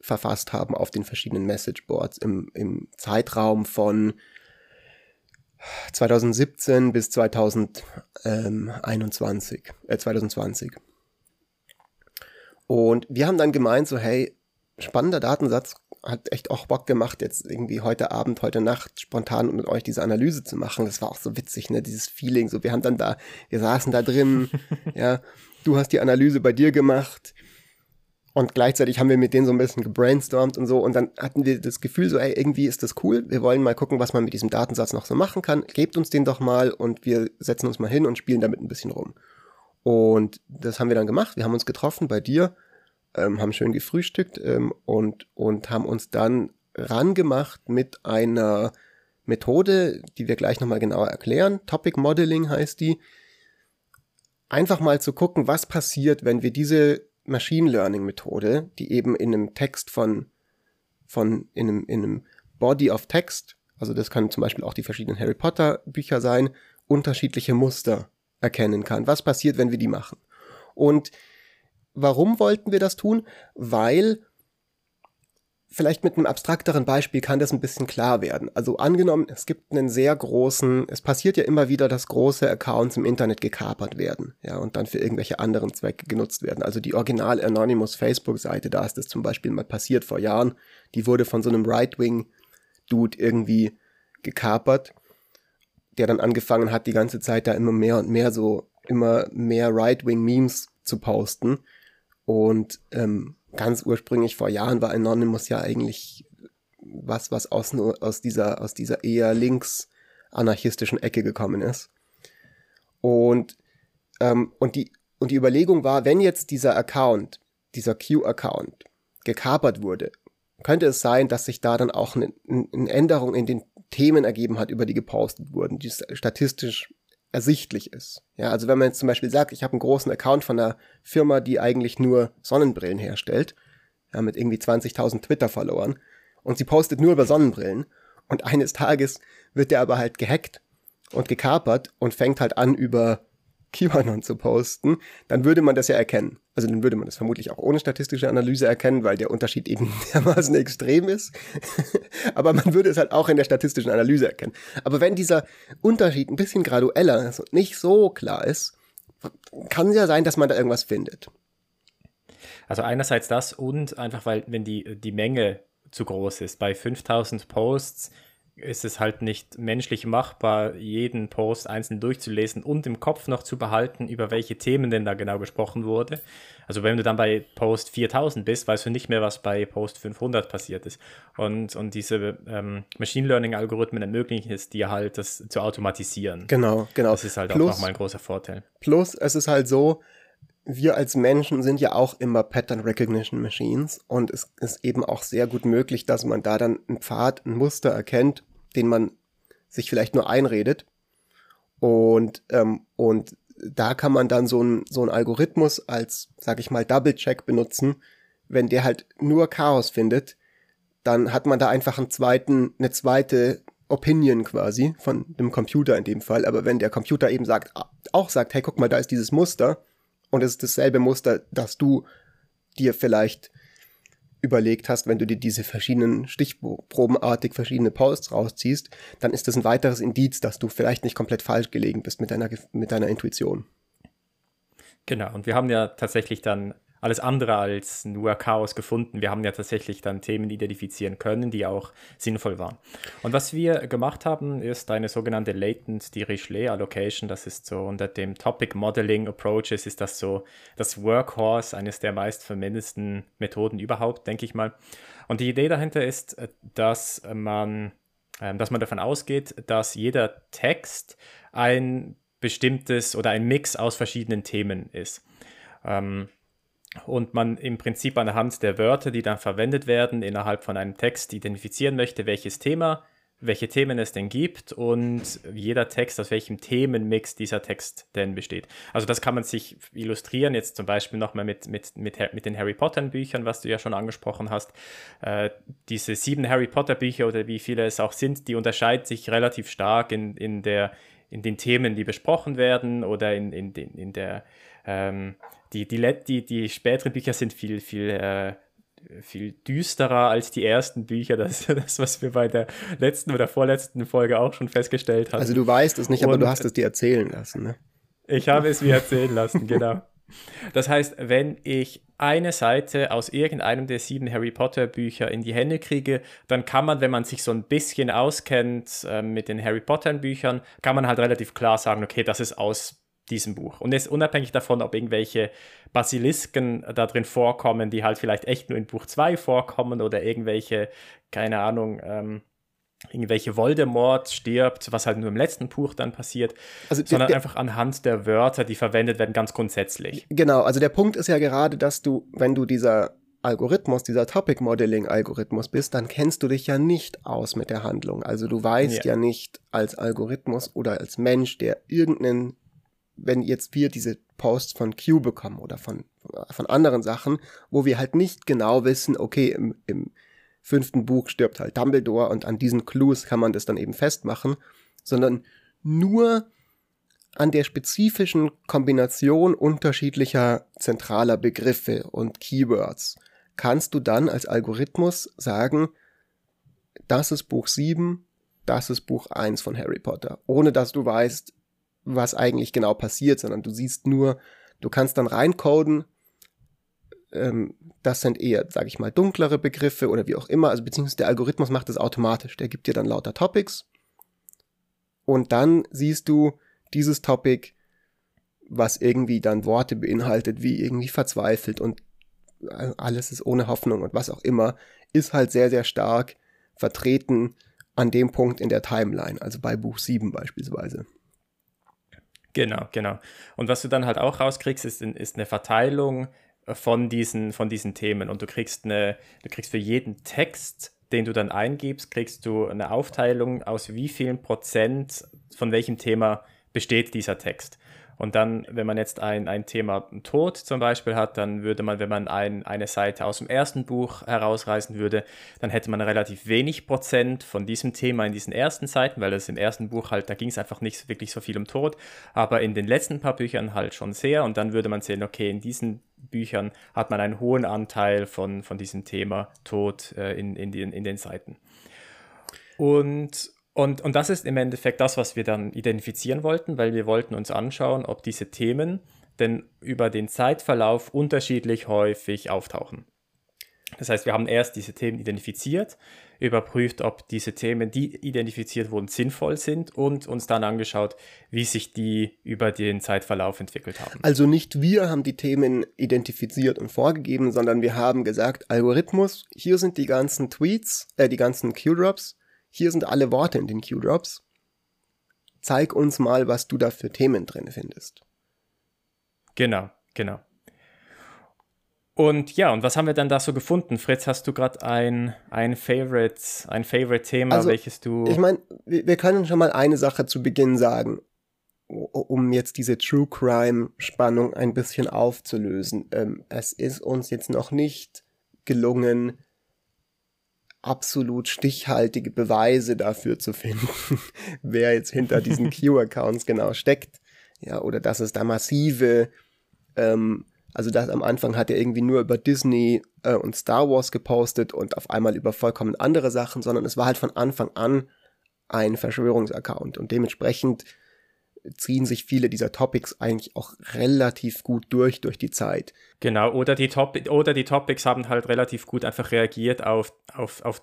verfasst haben auf den verschiedenen Messageboards im, im Zeitraum von 2017 bis 2021, äh, 2020. Und wir haben dann gemeint, so, hey, spannender Datensatz, hat echt auch Bock gemacht, jetzt irgendwie heute Abend, heute Nacht spontan mit euch diese Analyse zu machen. Das war auch so witzig, ne, dieses Feeling. So, wir haben dann da, wir saßen da drin, ja, du hast die Analyse bei dir gemacht, und gleichzeitig haben wir mit denen so ein bisschen gebrainstormt und so. Und dann hatten wir das Gefühl so, ey, irgendwie ist das cool. Wir wollen mal gucken, was man mit diesem Datensatz noch so machen kann. Gebt uns den doch mal und wir setzen uns mal hin und spielen damit ein bisschen rum. Und das haben wir dann gemacht. Wir haben uns getroffen bei dir, ähm, haben schön gefrühstückt ähm, und, und haben uns dann rangemacht mit einer Methode, die wir gleich nochmal genauer erklären. Topic Modeling heißt die. Einfach mal zu gucken, was passiert, wenn wir diese Machine Learning Methode, die eben in einem Text von, von in einem, in einem Body of Text, also das kann zum Beispiel auch die verschiedenen Harry Potter Bücher sein, unterschiedliche Muster erkennen kann. Was passiert, wenn wir die machen? Und warum wollten wir das tun? Weil vielleicht mit einem abstrakteren Beispiel kann das ein bisschen klar werden. Also angenommen, es gibt einen sehr großen, es passiert ja immer wieder, dass große Accounts im Internet gekapert werden, ja, und dann für irgendwelche anderen Zwecke genutzt werden. Also die Original Anonymous Facebook-Seite, da ist das zum Beispiel mal passiert vor Jahren, die wurde von so einem Right-Wing-Dude irgendwie gekapert, der dann angefangen hat, die ganze Zeit da immer mehr und mehr so, immer mehr Right-Wing-Memes zu posten und ähm, ganz ursprünglich vor Jahren war Anonymous ja eigentlich was, was aus, aus dieser, aus dieser eher links anarchistischen Ecke gekommen ist. Und, ähm, und, die, und die Überlegung war, wenn jetzt dieser Account, dieser Q-Account gekapert wurde, könnte es sein, dass sich da dann auch eine, eine Änderung in den Themen ergeben hat, über die gepostet wurden, die statistisch ersichtlich ist. Ja, also wenn man jetzt zum Beispiel sagt, ich habe einen großen Account von einer Firma, die eigentlich nur Sonnenbrillen herstellt, ja, mit irgendwie 20.000 Twitter-Followern, und sie postet nur über Sonnenbrillen, und eines Tages wird der aber halt gehackt und gekapert und fängt halt an, über QAnon zu posten, dann würde man das ja erkennen. Also dann würde man das vermutlich auch ohne statistische Analyse erkennen, weil der Unterschied eben dermaßen extrem ist. Aber man würde es halt auch in der statistischen Analyse erkennen. Aber wenn dieser Unterschied ein bisschen gradueller ist und nicht so klar ist, kann es ja sein, dass man da irgendwas findet. Also einerseits das und einfach, weil wenn die, die Menge zu groß ist. Bei 5000 Posts ist es halt nicht menschlich machbar, jeden Post einzeln durchzulesen und im Kopf noch zu behalten, über welche Themen denn da genau gesprochen wurde. Also wenn du dann bei Post 4000 bist, weißt du nicht mehr, was bei Post 500 passiert ist. Und, und diese ähm, Machine Learning-Algorithmen ermöglichen es dir halt, das zu automatisieren. Genau, genau. Das ist halt plus, auch nochmal ein großer Vorteil. Plus, es ist halt so, wir als Menschen sind ja auch immer Pattern Recognition Machines und es ist eben auch sehr gut möglich, dass man da dann einen Pfad, ein Muster erkennt, den man sich vielleicht nur einredet. Und, ähm, und da kann man dann so ein so ein Algorithmus als, sag ich mal, Double-Check benutzen. Wenn der halt nur Chaos findet, dann hat man da einfach einen zweiten, eine zweite Opinion quasi von dem Computer in dem Fall. Aber wenn der Computer eben sagt, auch sagt, hey, guck mal, da ist dieses Muster, und es ist dasselbe Muster, das du dir vielleicht überlegt hast, wenn du dir diese verschiedenen stichprobenartig verschiedene Posts rausziehst, dann ist das ein weiteres Indiz, dass du vielleicht nicht komplett falsch gelegen bist mit deiner, mit deiner Intuition. Genau, und wir haben ja tatsächlich dann alles andere als nur Chaos gefunden. Wir haben ja tatsächlich dann Themen identifizieren können, die auch sinnvoll waren. Und was wir gemacht haben, ist eine sogenannte Latent Dirichlet Allocation. Das ist so unter dem Topic Modeling Approaches ist das so das Workhorse, eines der meistverwendesten Methoden überhaupt, denke ich mal. Und die Idee dahinter ist, dass man, ähm, dass man davon ausgeht, dass jeder Text ein bestimmtes oder ein Mix aus verschiedenen Themen ist. Ähm, und man im Prinzip anhand der Wörter, die dann verwendet werden, innerhalb von einem Text identifizieren möchte, welches Thema, welche Themen es denn gibt und jeder Text, aus welchem Themenmix dieser Text denn besteht. Also das kann man sich illustrieren, jetzt zum Beispiel nochmal mit, mit, mit, mit den Harry Potter Büchern, was du ja schon angesprochen hast. Äh, diese sieben Harry Potter Bücher oder wie viele es auch sind, die unterscheiden sich relativ stark in, in, der, in den Themen, die besprochen werden oder in, in, in, in der ähm, die, die, die, die späteren Bücher sind viel, viel, äh, viel düsterer als die ersten Bücher. Das ist das, was wir bei der letzten oder vorletzten Folge auch schon festgestellt haben. Also du weißt es nicht, aber Und du hast es dir erzählen lassen, ne? Ich habe es mir erzählen lassen, genau. Das heißt, wenn ich eine Seite aus irgendeinem der sieben Harry Potter Bücher in die Hände kriege, dann kann man, wenn man sich so ein bisschen auskennt äh, mit den Harry Potter Büchern, kann man halt relativ klar sagen, okay, das ist aus diesem Buch. Und es ist unabhängig davon, ob irgendwelche Basilisken da drin vorkommen, die halt vielleicht echt nur in Buch 2 vorkommen oder irgendwelche, keine Ahnung, ähm, irgendwelche Voldemort stirbt, was halt nur im letzten Buch dann passiert, also sondern der, einfach anhand der Wörter, die verwendet werden, ganz grundsätzlich. Genau, also der Punkt ist ja gerade, dass du, wenn du dieser Algorithmus, dieser Topic Modeling Algorithmus bist, dann kennst du dich ja nicht aus mit der Handlung. Also du weißt ja, ja nicht als Algorithmus oder als Mensch, der irgendeinen wenn jetzt wir diese Posts von Q bekommen oder von, von anderen Sachen, wo wir halt nicht genau wissen, okay, im, im fünften Buch stirbt halt Dumbledore und an diesen Clues kann man das dann eben festmachen, sondern nur an der spezifischen Kombination unterschiedlicher zentraler Begriffe und Keywords. Kannst du dann als Algorithmus sagen, das ist Buch 7, das ist Buch 1 von Harry Potter, ohne dass du weißt, was eigentlich genau passiert, sondern du siehst nur, du kannst dann reincoden, ähm, das sind eher, sage ich mal, dunklere Begriffe oder wie auch immer, also beziehungsweise der Algorithmus macht das automatisch, der gibt dir dann lauter Topics. Und dann siehst du dieses Topic, was irgendwie dann Worte beinhaltet, wie irgendwie verzweifelt und alles ist ohne Hoffnung und was auch immer, ist halt sehr, sehr stark vertreten an dem Punkt in der Timeline, also bei Buch 7 beispielsweise. Genau, genau. Und was du dann halt auch rauskriegst, ist, ist eine Verteilung äh, von diesen, von diesen Themen. Und du kriegst eine, du kriegst für jeden Text, den du dann eingibst, kriegst du eine Aufteilung aus wie vielen Prozent von welchem Thema besteht dieser Text. Und dann, wenn man jetzt ein, ein Thema Tod zum Beispiel hat, dann würde man, wenn man ein, eine Seite aus dem ersten Buch herausreißen würde, dann hätte man relativ wenig Prozent von diesem Thema in diesen ersten Seiten, weil es im ersten Buch halt, da ging es einfach nicht wirklich so viel um Tod, aber in den letzten paar Büchern halt schon sehr. Und dann würde man sehen, okay, in diesen Büchern hat man einen hohen Anteil von, von diesem Thema Tod äh, in, in, den, in den Seiten. Und und, und das ist im Endeffekt das, was wir dann identifizieren wollten, weil wir wollten uns anschauen, ob diese Themen denn über den Zeitverlauf unterschiedlich häufig auftauchen. Das heißt, wir haben erst diese Themen identifiziert, überprüft, ob diese Themen, die identifiziert wurden, sinnvoll sind und uns dann angeschaut, wie sich die über den Zeitverlauf entwickelt haben. Also nicht wir haben die Themen identifiziert und vorgegeben, sondern wir haben gesagt, Algorithmus, hier sind die ganzen Tweets, äh, die ganzen Q-Drops, hier sind alle Worte in den Q-Drops. Zeig uns mal, was du da für Themen drin findest. Genau, genau. Und ja, und was haben wir dann da so gefunden? Fritz, hast du gerade ein, ein Favorite, ein Favorite-Thema, also, welches du. Ich meine, wir, wir können schon mal eine Sache zu Beginn sagen, um jetzt diese True Crime-Spannung ein bisschen aufzulösen. Ähm, es ist uns jetzt noch nicht gelungen, absolut stichhaltige Beweise dafür zu finden, wer jetzt hinter diesen Q-Accounts genau steckt. Ja, oder dass es da massive, ähm, also das am Anfang hat er irgendwie nur über Disney äh, und Star Wars gepostet und auf einmal über vollkommen andere Sachen, sondern es war halt von Anfang an ein Verschwörungsaccount und dementsprechend ziehen sich viele dieser Topics eigentlich auch relativ gut durch durch die Zeit. Genau, oder die, Top oder die Topics haben halt relativ gut einfach reagiert auf, auf, auf,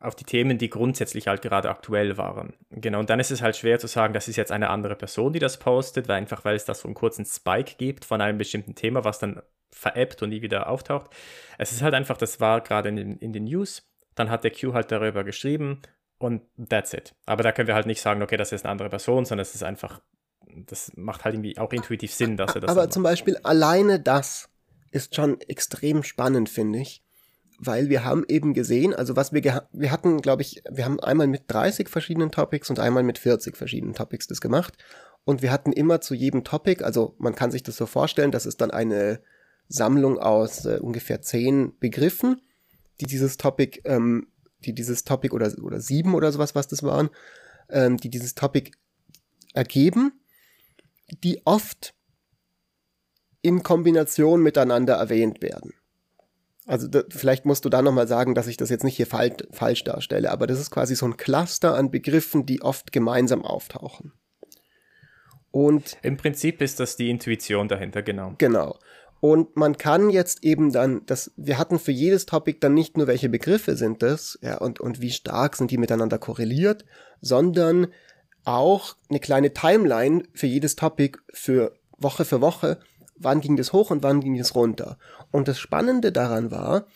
auf die Themen, die grundsätzlich halt gerade aktuell waren. Genau, und dann ist es halt schwer zu sagen, das ist jetzt eine andere Person, die das postet, weil einfach weil es da so einen kurzen Spike gibt von einem bestimmten Thema, was dann veräppt und nie wieder auftaucht. Es ist halt einfach, das war gerade in, in den News, dann hat der Q halt darüber geschrieben und that's it. Aber da können wir halt nicht sagen, okay, das ist eine andere Person, sondern es ist einfach, das macht halt irgendwie auch intuitiv Sinn, dass er das. Aber zum Beispiel alleine das ist schon extrem spannend, finde ich. Weil wir haben eben gesehen, also was wir, wir hatten, glaube ich, wir haben einmal mit 30 verschiedenen Topics und einmal mit 40 verschiedenen Topics das gemacht. Und wir hatten immer zu jedem Topic, also man kann sich das so vorstellen, das ist dann eine Sammlung aus äh, ungefähr zehn Begriffen, die dieses Topic ähm, die dieses Topic oder, oder sieben oder sowas, was das waren, ähm, die dieses Topic ergeben, die oft in Kombination miteinander erwähnt werden. Also da, vielleicht musst du da nochmal sagen, dass ich das jetzt nicht hier fal falsch darstelle, aber das ist quasi so ein Cluster an Begriffen, die oft gemeinsam auftauchen. Und im Prinzip ist das die Intuition dahinter, genau. Genau. Und man kann jetzt eben dann, das, wir hatten für jedes Topic dann nicht nur welche Begriffe sind das, ja, und, und wie stark sind die miteinander korreliert, sondern auch eine kleine Timeline für jedes Topic für Woche für Woche, wann ging das hoch und wann ging es runter. Und das Spannende daran war,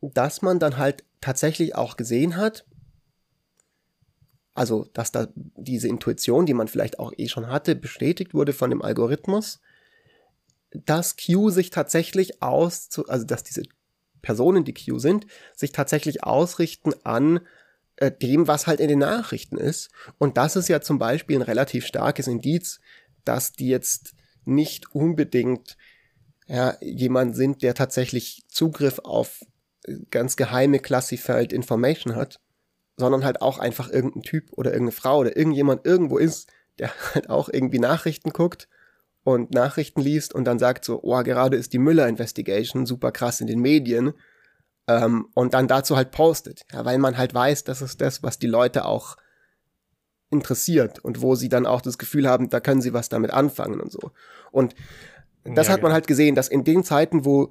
dass man dann halt tatsächlich auch gesehen hat, also dass da diese Intuition, die man vielleicht auch eh schon hatte, bestätigt wurde von dem Algorithmus dass Q sich tatsächlich aus, also dass diese Personen, die Q sind, sich tatsächlich ausrichten an äh, dem, was halt in den Nachrichten ist. Und das ist ja zum Beispiel ein relativ starkes Indiz, dass die jetzt nicht unbedingt ja, jemand sind, der tatsächlich Zugriff auf äh, ganz geheime Classified Information hat, sondern halt auch einfach irgendein Typ oder irgendeine Frau oder irgendjemand irgendwo ist, der halt auch irgendwie Nachrichten guckt und Nachrichten liest und dann sagt so, oh, gerade ist die Müller-Investigation super krass in den Medien ähm, und dann dazu halt postet, ja, weil man halt weiß, das ist das, was die Leute auch interessiert und wo sie dann auch das Gefühl haben, da können sie was damit anfangen und so. Und das ja, hat man genau. halt gesehen, dass in den Zeiten, wo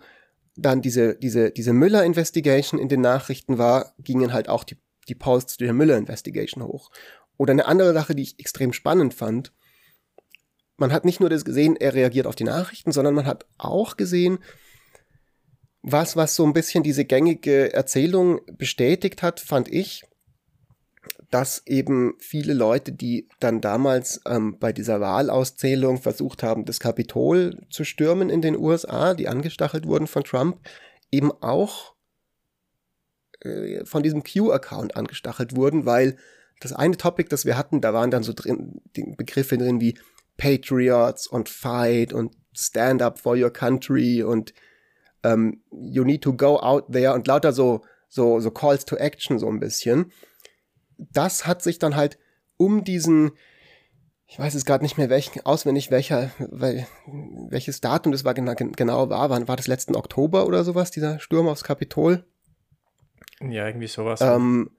dann diese, diese, diese Müller-Investigation in den Nachrichten war, gingen halt auch die, die Posts zu der Müller-Investigation hoch. Oder eine andere Sache, die ich extrem spannend fand, man hat nicht nur das gesehen, er reagiert auf die Nachrichten, sondern man hat auch gesehen, was, was so ein bisschen diese gängige Erzählung bestätigt hat, fand ich, dass eben viele Leute, die dann damals ähm, bei dieser Wahlauszählung versucht haben, das Kapitol zu stürmen in den USA, die angestachelt wurden von Trump, eben auch äh, von diesem Q-Account angestachelt wurden, weil das eine Topic, das wir hatten, da waren dann so drin die Begriffe drin wie Patriots und Fight und Stand up for your country und ähm, you need to go out there und lauter so, so, so Calls to Action so ein bisschen. Das hat sich dann halt um diesen, ich weiß es gerade nicht mehr welchen, auswendig welcher, weil, welches Datum das war genau, genau war, war, war das letzten Oktober oder sowas, dieser Sturm aufs Kapitol? Ja, irgendwie sowas. Ähm,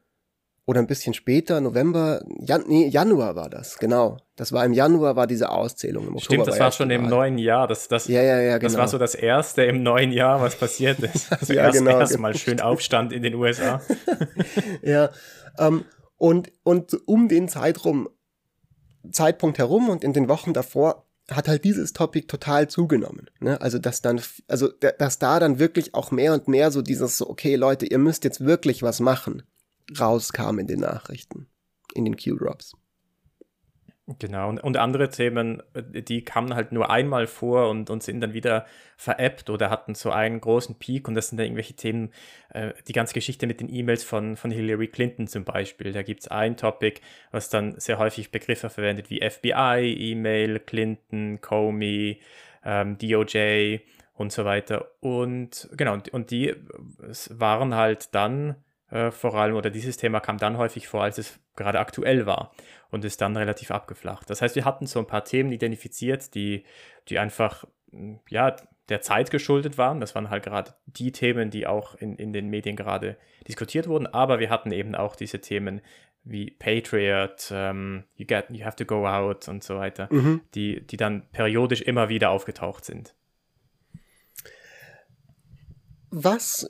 oder ein bisschen später, November, Jan, nee, Januar war das, genau. Das war im Januar, war diese Auszählung. Im Oktober Stimmt, das war, war schon im neuen Jahr. Das, das, ja, ja, ja, genau. das war so das erste im neuen Jahr, was passiert ist. Also ja, erst, genau. Erstmal schön Aufstand in den USA. ja, ähm, und, und um den Zeitraum, Zeitpunkt herum und in den Wochen davor hat halt dieses Topic total zugenommen. Ne? Also dass dann, also dass da dann wirklich auch mehr und mehr so dieses so, okay Leute, ihr müsst jetzt wirklich was machen rauskam in den Nachrichten, in den Q-Drops. Genau, und, und andere Themen, äh, die kamen halt nur einmal vor und, und sind dann wieder veräppt oder hatten so einen großen Peak und das sind dann irgendwelche Themen, äh, die ganze Geschichte mit den E-Mails von, von Hillary Clinton zum Beispiel. Da gibt es ein Topic, was dann sehr häufig Begriffe verwendet wie FBI, E-Mail, Clinton, Comey, ähm, DOJ und so weiter. Und genau, und, und die waren halt dann äh, vor allem, oder dieses Thema kam dann häufig vor, als es gerade aktuell war und ist dann relativ abgeflacht. Das heißt, wir hatten so ein paar Themen identifiziert, die, die einfach, hm, ja, der Zeit geschuldet waren. Das waren halt gerade die Themen, die auch in, in den Medien gerade diskutiert wurden. Aber wir hatten eben auch diese Themen wie Patriot, um, ähm, you, get, you have to go out und so weiter, mhm. die, die dann periodisch immer wieder aufgetaucht sind. Was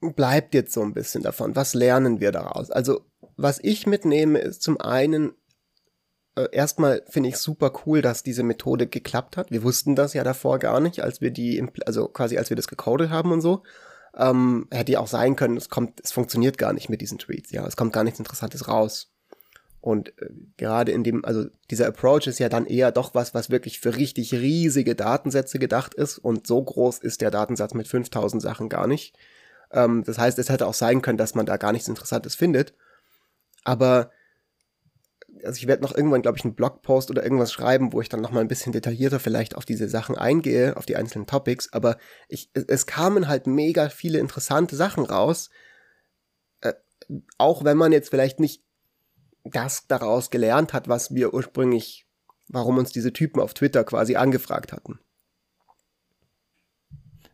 bleibt jetzt so ein bisschen davon? Was lernen wir daraus? Also, was ich mitnehme, ist zum einen, äh, erstmal finde ich super cool, dass diese Methode geklappt hat. Wir wussten das ja davor gar nicht, als wir die, also quasi als wir das gecodet haben und so. Ähm, hätte ja auch sein können, es kommt, es funktioniert gar nicht mit diesen Tweets, ja, es kommt gar nichts Interessantes raus. Und äh, gerade in dem, also dieser Approach ist ja dann eher doch was, was wirklich für richtig riesige Datensätze gedacht ist und so groß ist der Datensatz mit 5000 Sachen gar nicht. Ähm, das heißt, es hätte auch sein können, dass man da gar nichts Interessantes findet. Aber also ich werde noch irgendwann, glaube ich, einen Blogpost oder irgendwas schreiben, wo ich dann noch mal ein bisschen detaillierter vielleicht auf diese Sachen eingehe, auf die einzelnen Topics. Aber ich, es kamen halt mega viele interessante Sachen raus, äh, auch wenn man jetzt vielleicht nicht das daraus gelernt hat, was wir ursprünglich, warum uns diese Typen auf Twitter quasi angefragt hatten.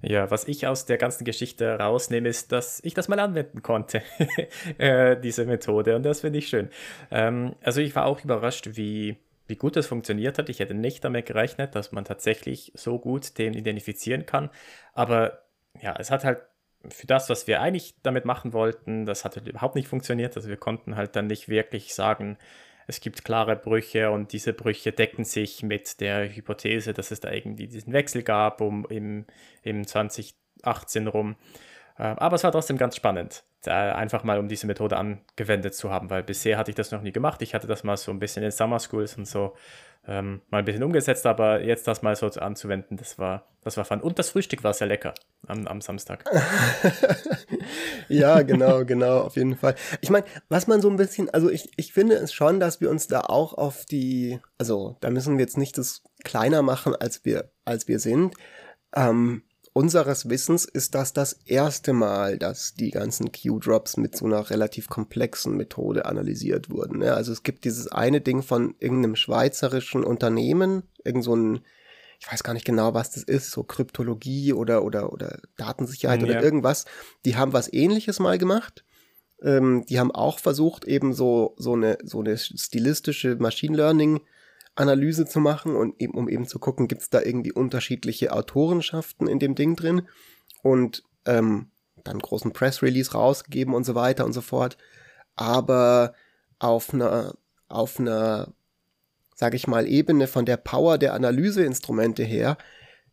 Ja, was ich aus der ganzen Geschichte rausnehme, ist, dass ich das mal anwenden konnte, äh, diese Methode. Und das finde ich schön. Ähm, also ich war auch überrascht, wie, wie gut das funktioniert hat. Ich hätte nicht damit gerechnet, dass man tatsächlich so gut den identifizieren kann. Aber ja, es hat halt für das, was wir eigentlich damit machen wollten, das hat halt überhaupt nicht funktioniert. Also wir konnten halt dann nicht wirklich sagen, es gibt klare Brüche und diese Brüche decken sich mit der Hypothese, dass es da irgendwie diesen Wechsel gab um im, im 2018 rum. Äh, aber es war trotzdem ganz spannend, einfach mal um diese Methode angewendet zu haben, weil bisher hatte ich das noch nie gemacht. Ich hatte das mal so ein bisschen in Summer Schools und so ähm, mal ein bisschen umgesetzt, aber jetzt das mal so anzuwenden, das war, das war fun. Und das Frühstück war sehr lecker am, am Samstag. ja, genau, genau, auf jeden Fall. Ich meine, was man so ein bisschen, also ich, ich finde es schon, dass wir uns da auch auf die, also da müssen wir jetzt nicht das kleiner machen, als wir, als wir sind. Ähm, unseres Wissens ist das das erste Mal, dass die ganzen Q-Drops mit so einer relativ komplexen Methode analysiert wurden. Ja, also es gibt dieses eine Ding von irgendeinem schweizerischen Unternehmen, irgend so ein, ich weiß gar nicht genau, was das ist, so Kryptologie oder, oder, oder Datensicherheit ja. oder irgendwas. Die haben was ähnliches mal gemacht. Ähm, die haben auch versucht, eben so, so eine, so eine stilistische Machine Learning Analyse zu machen und eben, um eben zu gucken, gibt es da irgendwie unterschiedliche Autorenschaften in dem Ding drin und ähm, dann großen Press Release rausgegeben und so weiter und so fort. Aber auf einer, auf einer, sage ich mal, Ebene von der Power der Analyseinstrumente her,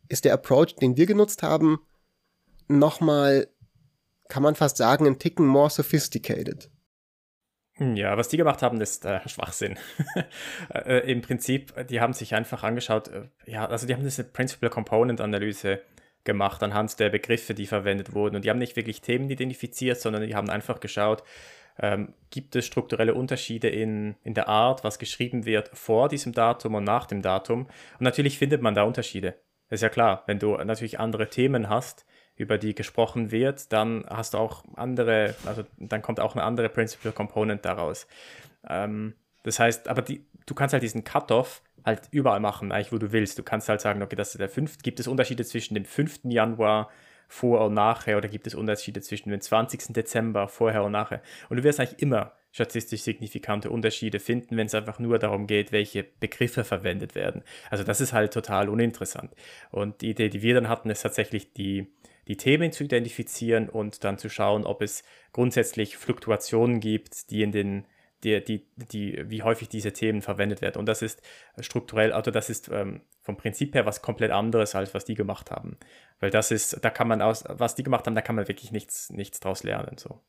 ist der Approach, den wir genutzt haben, nochmal, kann man fast sagen, ein Ticken more sophisticated. Ja, was die gemacht haben, ist äh, Schwachsinn. äh, Im Prinzip, die haben sich einfach angeschaut, äh, ja, also die haben diese Principal Component Analyse gemacht anhand der Begriffe, die verwendet wurden. Und die haben nicht wirklich Themen identifiziert, sondern die haben einfach geschaut, ähm, gibt es strukturelle Unterschiede in, in der Art, was geschrieben wird vor diesem Datum und nach dem Datum. Und natürlich findet man da Unterschiede. Das ist ja klar, wenn du natürlich andere Themen hast, über die gesprochen wird, dann hast du auch andere, also dann kommt auch eine andere Principal Component daraus. Ähm, das heißt, aber die, du kannst halt diesen Cut-off halt überall machen, eigentlich wo du willst. Du kannst halt sagen, okay, das ist der 5. Gibt es Unterschiede zwischen dem 5. Januar vor und nachher oder gibt es Unterschiede zwischen dem 20. Dezember vorher und nachher? Und du wirst eigentlich immer statistisch signifikante Unterschiede finden, wenn es einfach nur darum geht, welche Begriffe verwendet werden. Also das ist halt total uninteressant. Und die Idee, die wir dann hatten, ist tatsächlich die, die Themen zu identifizieren und dann zu schauen, ob es grundsätzlich Fluktuationen gibt, die in den die, die, die, wie häufig diese Themen verwendet werden. Und das ist strukturell, also das ist ähm, vom Prinzip her was komplett anderes, als was die gemacht haben. Weil das ist, da kann man aus, was die gemacht haben, da kann man wirklich nichts, nichts draus lernen. So.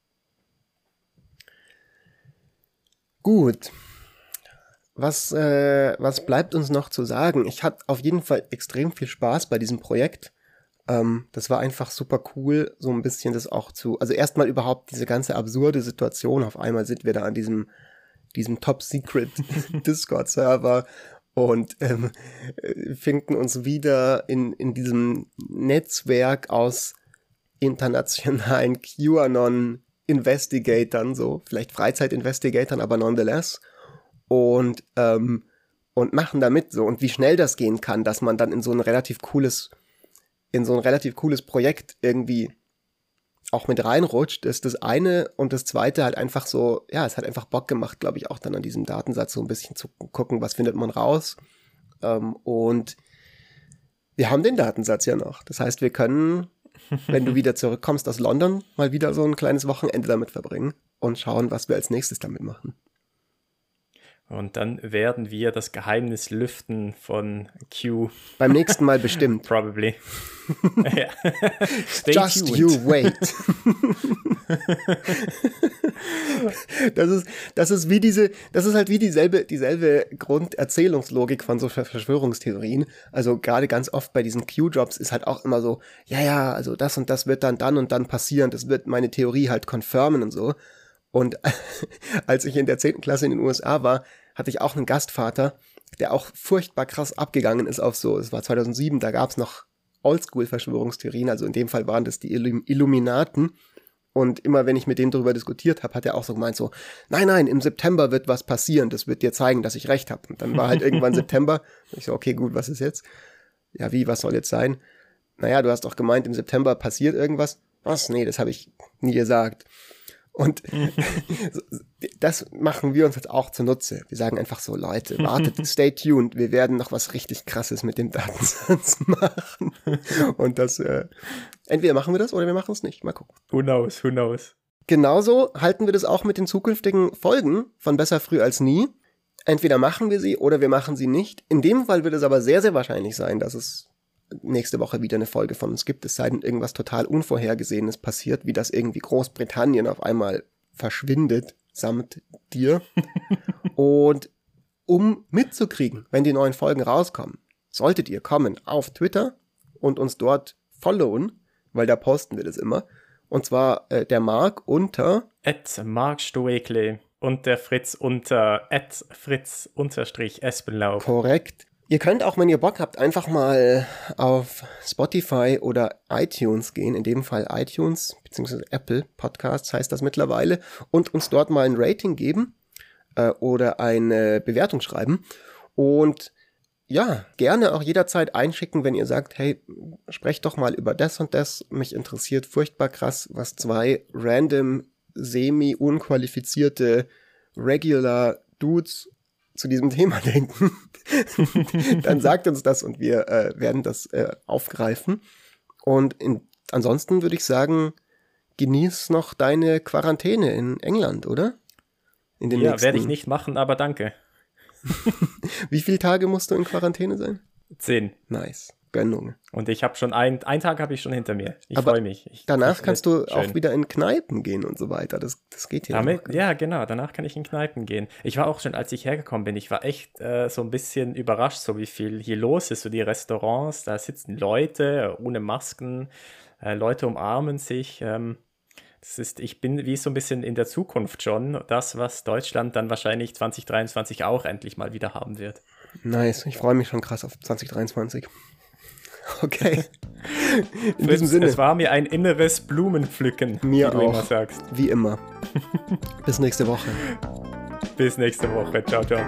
Gut. Was, äh, was bleibt uns noch zu sagen? Ich hatte auf jeden Fall extrem viel Spaß bei diesem Projekt. Ähm, das war einfach super cool, so ein bisschen das auch zu, also erstmal überhaupt diese ganze absurde Situation. Auf einmal sind wir da an diesem, diesem Top-Secret Discord-Server und ähm, finden uns wieder in, in diesem Netzwerk aus internationalen QAnon-Investigatoren, so vielleicht Freizeit-Investigatoren, aber nonetheless. Und, ähm, und machen damit so. Und wie schnell das gehen kann, dass man dann in so ein relativ cooles in so ein relativ cooles Projekt irgendwie auch mit reinrutscht, ist das eine und das zweite halt einfach so, ja, es hat einfach Bock gemacht, glaube ich, auch dann an diesem Datensatz so ein bisschen zu gucken, was findet man raus. Ähm, und wir haben den Datensatz ja noch. Das heißt, wir können, wenn du wieder zurückkommst aus London, mal wieder so ein kleines Wochenende damit verbringen und schauen, was wir als nächstes damit machen. Und dann werden wir das Geheimnis lüften von Q. Beim nächsten Mal bestimmt. Probably. Just tuned. you wait. das ist, das ist wie diese, das ist halt wie dieselbe, dieselbe Grunderzählungslogik von so Verschwörungstheorien. Also gerade ganz oft bei diesen Q-Jobs ist halt auch immer so, ja, ja, also das und das wird dann dann und dann passieren. Das wird meine Theorie halt confirmen und so. Und als ich in der 10. Klasse in den USA war, hatte ich auch einen Gastvater, der auch furchtbar krass abgegangen ist auf so, es war 2007, da gab es noch Oldschool-Verschwörungstheorien, also in dem Fall waren das die Illuminaten. Und immer wenn ich mit dem darüber diskutiert habe, hat er auch so gemeint so, nein, nein, im September wird was passieren, das wird dir zeigen, dass ich recht habe. Und dann war halt irgendwann September. Ich so, okay, gut, was ist jetzt? Ja, wie, was soll jetzt sein? Naja, du hast doch gemeint, im September passiert irgendwas. Was? Nee, das habe ich nie gesagt. Und das machen wir uns jetzt auch zunutze. Wir sagen einfach so, Leute, wartet, stay tuned. Wir werden noch was richtig krasses mit dem Datensatz machen. Und das, äh, entweder machen wir das oder wir machen es nicht. Mal gucken. Who knows, who knows. Genauso halten wir das auch mit den zukünftigen Folgen von Besser früh als nie. Entweder machen wir sie oder wir machen sie nicht. In dem Fall wird es aber sehr, sehr wahrscheinlich sein, dass es nächste Woche wieder eine Folge von uns gibt, es sei denn irgendwas total Unvorhergesehenes passiert, wie dass irgendwie Großbritannien auf einmal verschwindet samt dir. und um mitzukriegen, wenn die neuen Folgen rauskommen, solltet ihr kommen auf Twitter und uns dort followen, weil da posten wir das immer. Und zwar äh, der Mark unter at Mark Stoekle und der Fritz unter at Fritz unterstrich Espenlaub. Korrekt. Ihr könnt auch, wenn ihr Bock habt, einfach mal auf Spotify oder iTunes gehen, in dem Fall iTunes bzw. Apple Podcasts heißt das mittlerweile, und uns dort mal ein Rating geben äh, oder eine Bewertung schreiben. Und ja, gerne auch jederzeit einschicken, wenn ihr sagt, hey, sprecht doch mal über das und das. Mich interessiert furchtbar krass, was zwei random, semi-unqualifizierte Regular Dudes zu diesem Thema denken, dann sagt uns das und wir äh, werden das äh, aufgreifen. Und in, ansonsten würde ich sagen, genieß noch deine Quarantäne in England, oder? In den ja, werde ich nicht machen, aber danke. Wie viele Tage musst du in Quarantäne sein? Zehn. Nice. Gönnung. Und ich habe schon ein, einen Tag habe ich schon hinter mir. Ich freue mich. Ich, danach kannst du schön. auch wieder in Kneipen gehen und so weiter. Das, das geht ja. Damit, ja, genau. Danach kann ich in Kneipen gehen. Ich war auch schon, als ich hergekommen bin, ich war echt äh, so ein bisschen überrascht, so wie viel hier los ist. So die Restaurants, da sitzen Leute ohne Masken, äh, Leute umarmen sich. Ähm, Das ist, ich bin wie so ein bisschen in der Zukunft schon, das, was Deutschland dann wahrscheinlich 2023 auch endlich mal wieder haben wird. Nice, ich freue mich schon krass auf 2023. Okay. In diesem Sinne. Es war mir ein inneres Blumenpflücken, mir wie du auch. immer sagst. Wie immer. Bis nächste Woche. Bis nächste Woche. Ciao, ciao.